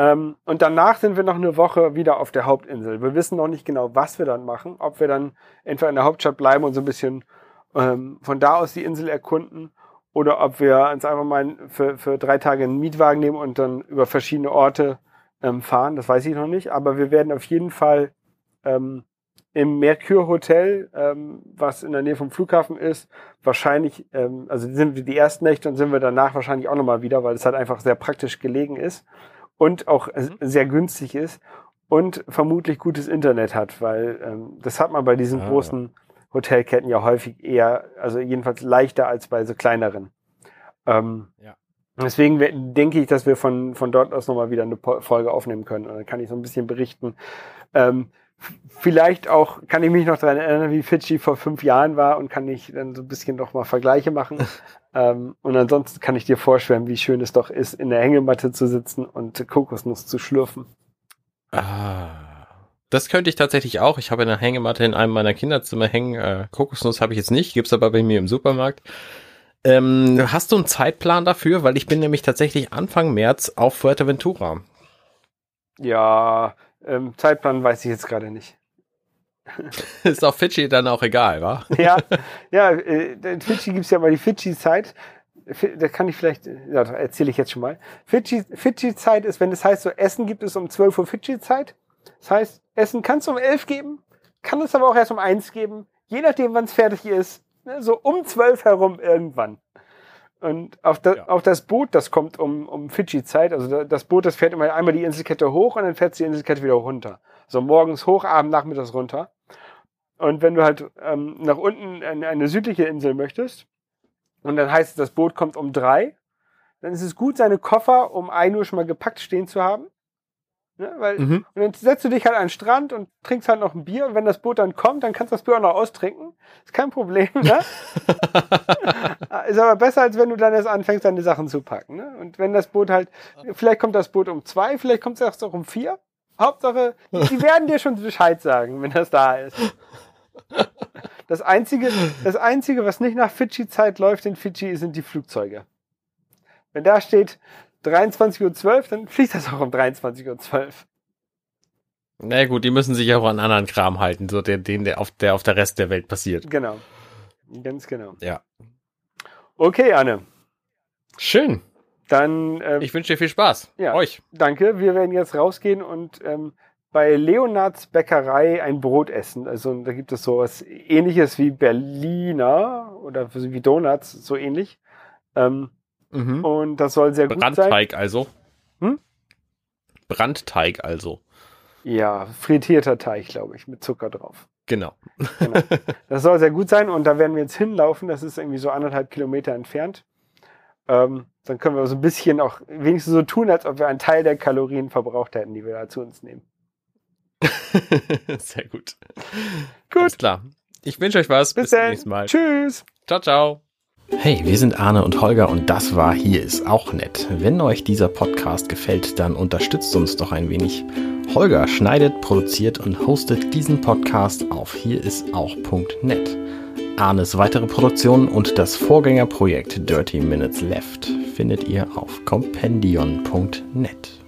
Ähm, und danach sind wir noch eine Woche wieder auf der Hauptinsel. Wir wissen noch nicht genau, was wir dann machen. Ob wir dann entweder in der Hauptstadt bleiben und so ein bisschen ähm, von da aus die Insel erkunden oder ob wir uns einfach mal für, für drei Tage einen Mietwagen nehmen und dann über verschiedene Orte ähm, fahren. Das weiß ich noch nicht. Aber wir werden auf jeden Fall ähm, im Mercure Hotel, ähm, was in der Nähe vom Flughafen ist, wahrscheinlich, ähm, also sind wir die ersten Nächte und sind wir danach wahrscheinlich auch nochmal wieder, weil es halt einfach sehr praktisch gelegen ist und auch mhm. sehr günstig ist und vermutlich gutes Internet hat, weil ähm, das hat man bei diesen ah. großen Hotelketten ja häufig eher, also jedenfalls leichter als bei so kleineren. Ähm, ja. Deswegen denke ich, dass wir von, von dort aus nochmal wieder eine Folge aufnehmen können. Und dann kann ich so ein bisschen berichten. Ähm, vielleicht auch, kann ich mich noch daran erinnern, wie Fidschi vor fünf Jahren war und kann ich dann so ein bisschen noch mal Vergleiche machen. ähm, und ansonsten kann ich dir vorschwärmen, wie schön es doch ist, in der Hängematte zu sitzen und Kokosnuss zu schlürfen.
Ah. Das könnte ich tatsächlich auch. Ich habe eine Hängematte in einem meiner Kinderzimmer hängen. Äh, Kokosnuss habe ich jetzt nicht, gibt's aber bei mir im Supermarkt. Ähm, hast du einen Zeitplan dafür? Weil ich bin nämlich tatsächlich Anfang März auf Fuerteventura.
Ja, ähm, Zeitplan weiß ich jetzt gerade nicht.
Ist auf Fidschi dann auch egal, wa?
Ja, ja, äh, in Fidschi gibt's ja mal die Fidschi-Zeit. Da kann ich vielleicht, ja, erzähle ich jetzt schon mal. Fidschi-Zeit ist, wenn es heißt, so Essen gibt es um 12 Uhr Fidschi-Zeit. Das heißt, Essen kannst du um 11 geben, kann es aber auch erst um 1 geben, je nachdem, wann es fertig ist. Ne, so um 12 herum irgendwann. Und auf, das, ja. auf das Boot, das kommt um, um Fidschi-Zeit, also das Boot, das fährt immer einmal die Inselkette hoch und dann fährt die Inselkette wieder runter. So morgens hoch, abends, nachmittags runter. Und wenn du halt ähm, nach unten eine, eine südliche Insel möchtest, und dann heißt es, das Boot kommt um drei, dann ist es gut, seine Koffer um ein Uhr schon mal gepackt stehen zu haben. Ne? Weil, mhm. Und dann setzt du dich halt an den Strand und trinkst halt noch ein Bier und wenn das Boot dann kommt, dann kannst du das Bier auch noch austrinken. Ist kein Problem, ne? ist aber besser, als wenn du dann erst anfängst, deine Sachen zu packen. Ne? Und wenn das Boot halt, vielleicht kommt das Boot um zwei, vielleicht kommt es erst auch um vier. Hauptsache, die werden dir schon Bescheid sagen, wenn das da ist. Das einzige, das einzige, was nicht nach Fidschi-Zeit läuft in Fidschi, sind die Flugzeuge. Wenn da steht 23.12 Uhr, dann fliegt das auch um 23.12 Uhr.
Na gut, die müssen sich auch an anderen Kram halten, so den, den der auf der auf der Rest der Welt passiert.
Genau. Ganz genau.
Ja.
Okay, Anne.
Schön.
Dann.
Ähm, ich wünsche dir viel Spaß.
Ja. Euch. Danke. Wir werden jetzt rausgehen und ähm, bei Leonards Bäckerei ein Brot essen. Also da gibt es sowas ähnliches wie Berliner oder wie Donuts, so ähnlich. Ähm, mhm. Und das soll sehr gut
Brandteig sein. Brandteig also. Hm? Brandteig also.
Ja, frittierter Teig, glaube ich, mit Zucker drauf.
Genau.
genau. Das soll sehr gut sein und da werden wir jetzt hinlaufen. Das ist irgendwie so anderthalb Kilometer entfernt. Ähm, dann können wir so ein bisschen auch wenigstens so tun, als ob wir einen Teil der Kalorien verbraucht hätten, die wir da zu uns nehmen.
Sehr gut. Gut. Alles klar. Ich wünsche euch was.
Bis, Bis zum nächsten Mal. Tschüss.
Ciao, ciao. Hey, wir sind Arne und Holger und das war Hier ist auch nett. Wenn euch dieser Podcast gefällt, dann unterstützt uns doch ein wenig. Holger schneidet, produziert und hostet diesen Podcast auf hierisauch.net. Arnes weitere Produktionen und das Vorgängerprojekt Dirty Minutes Left findet ihr auf compendion.net.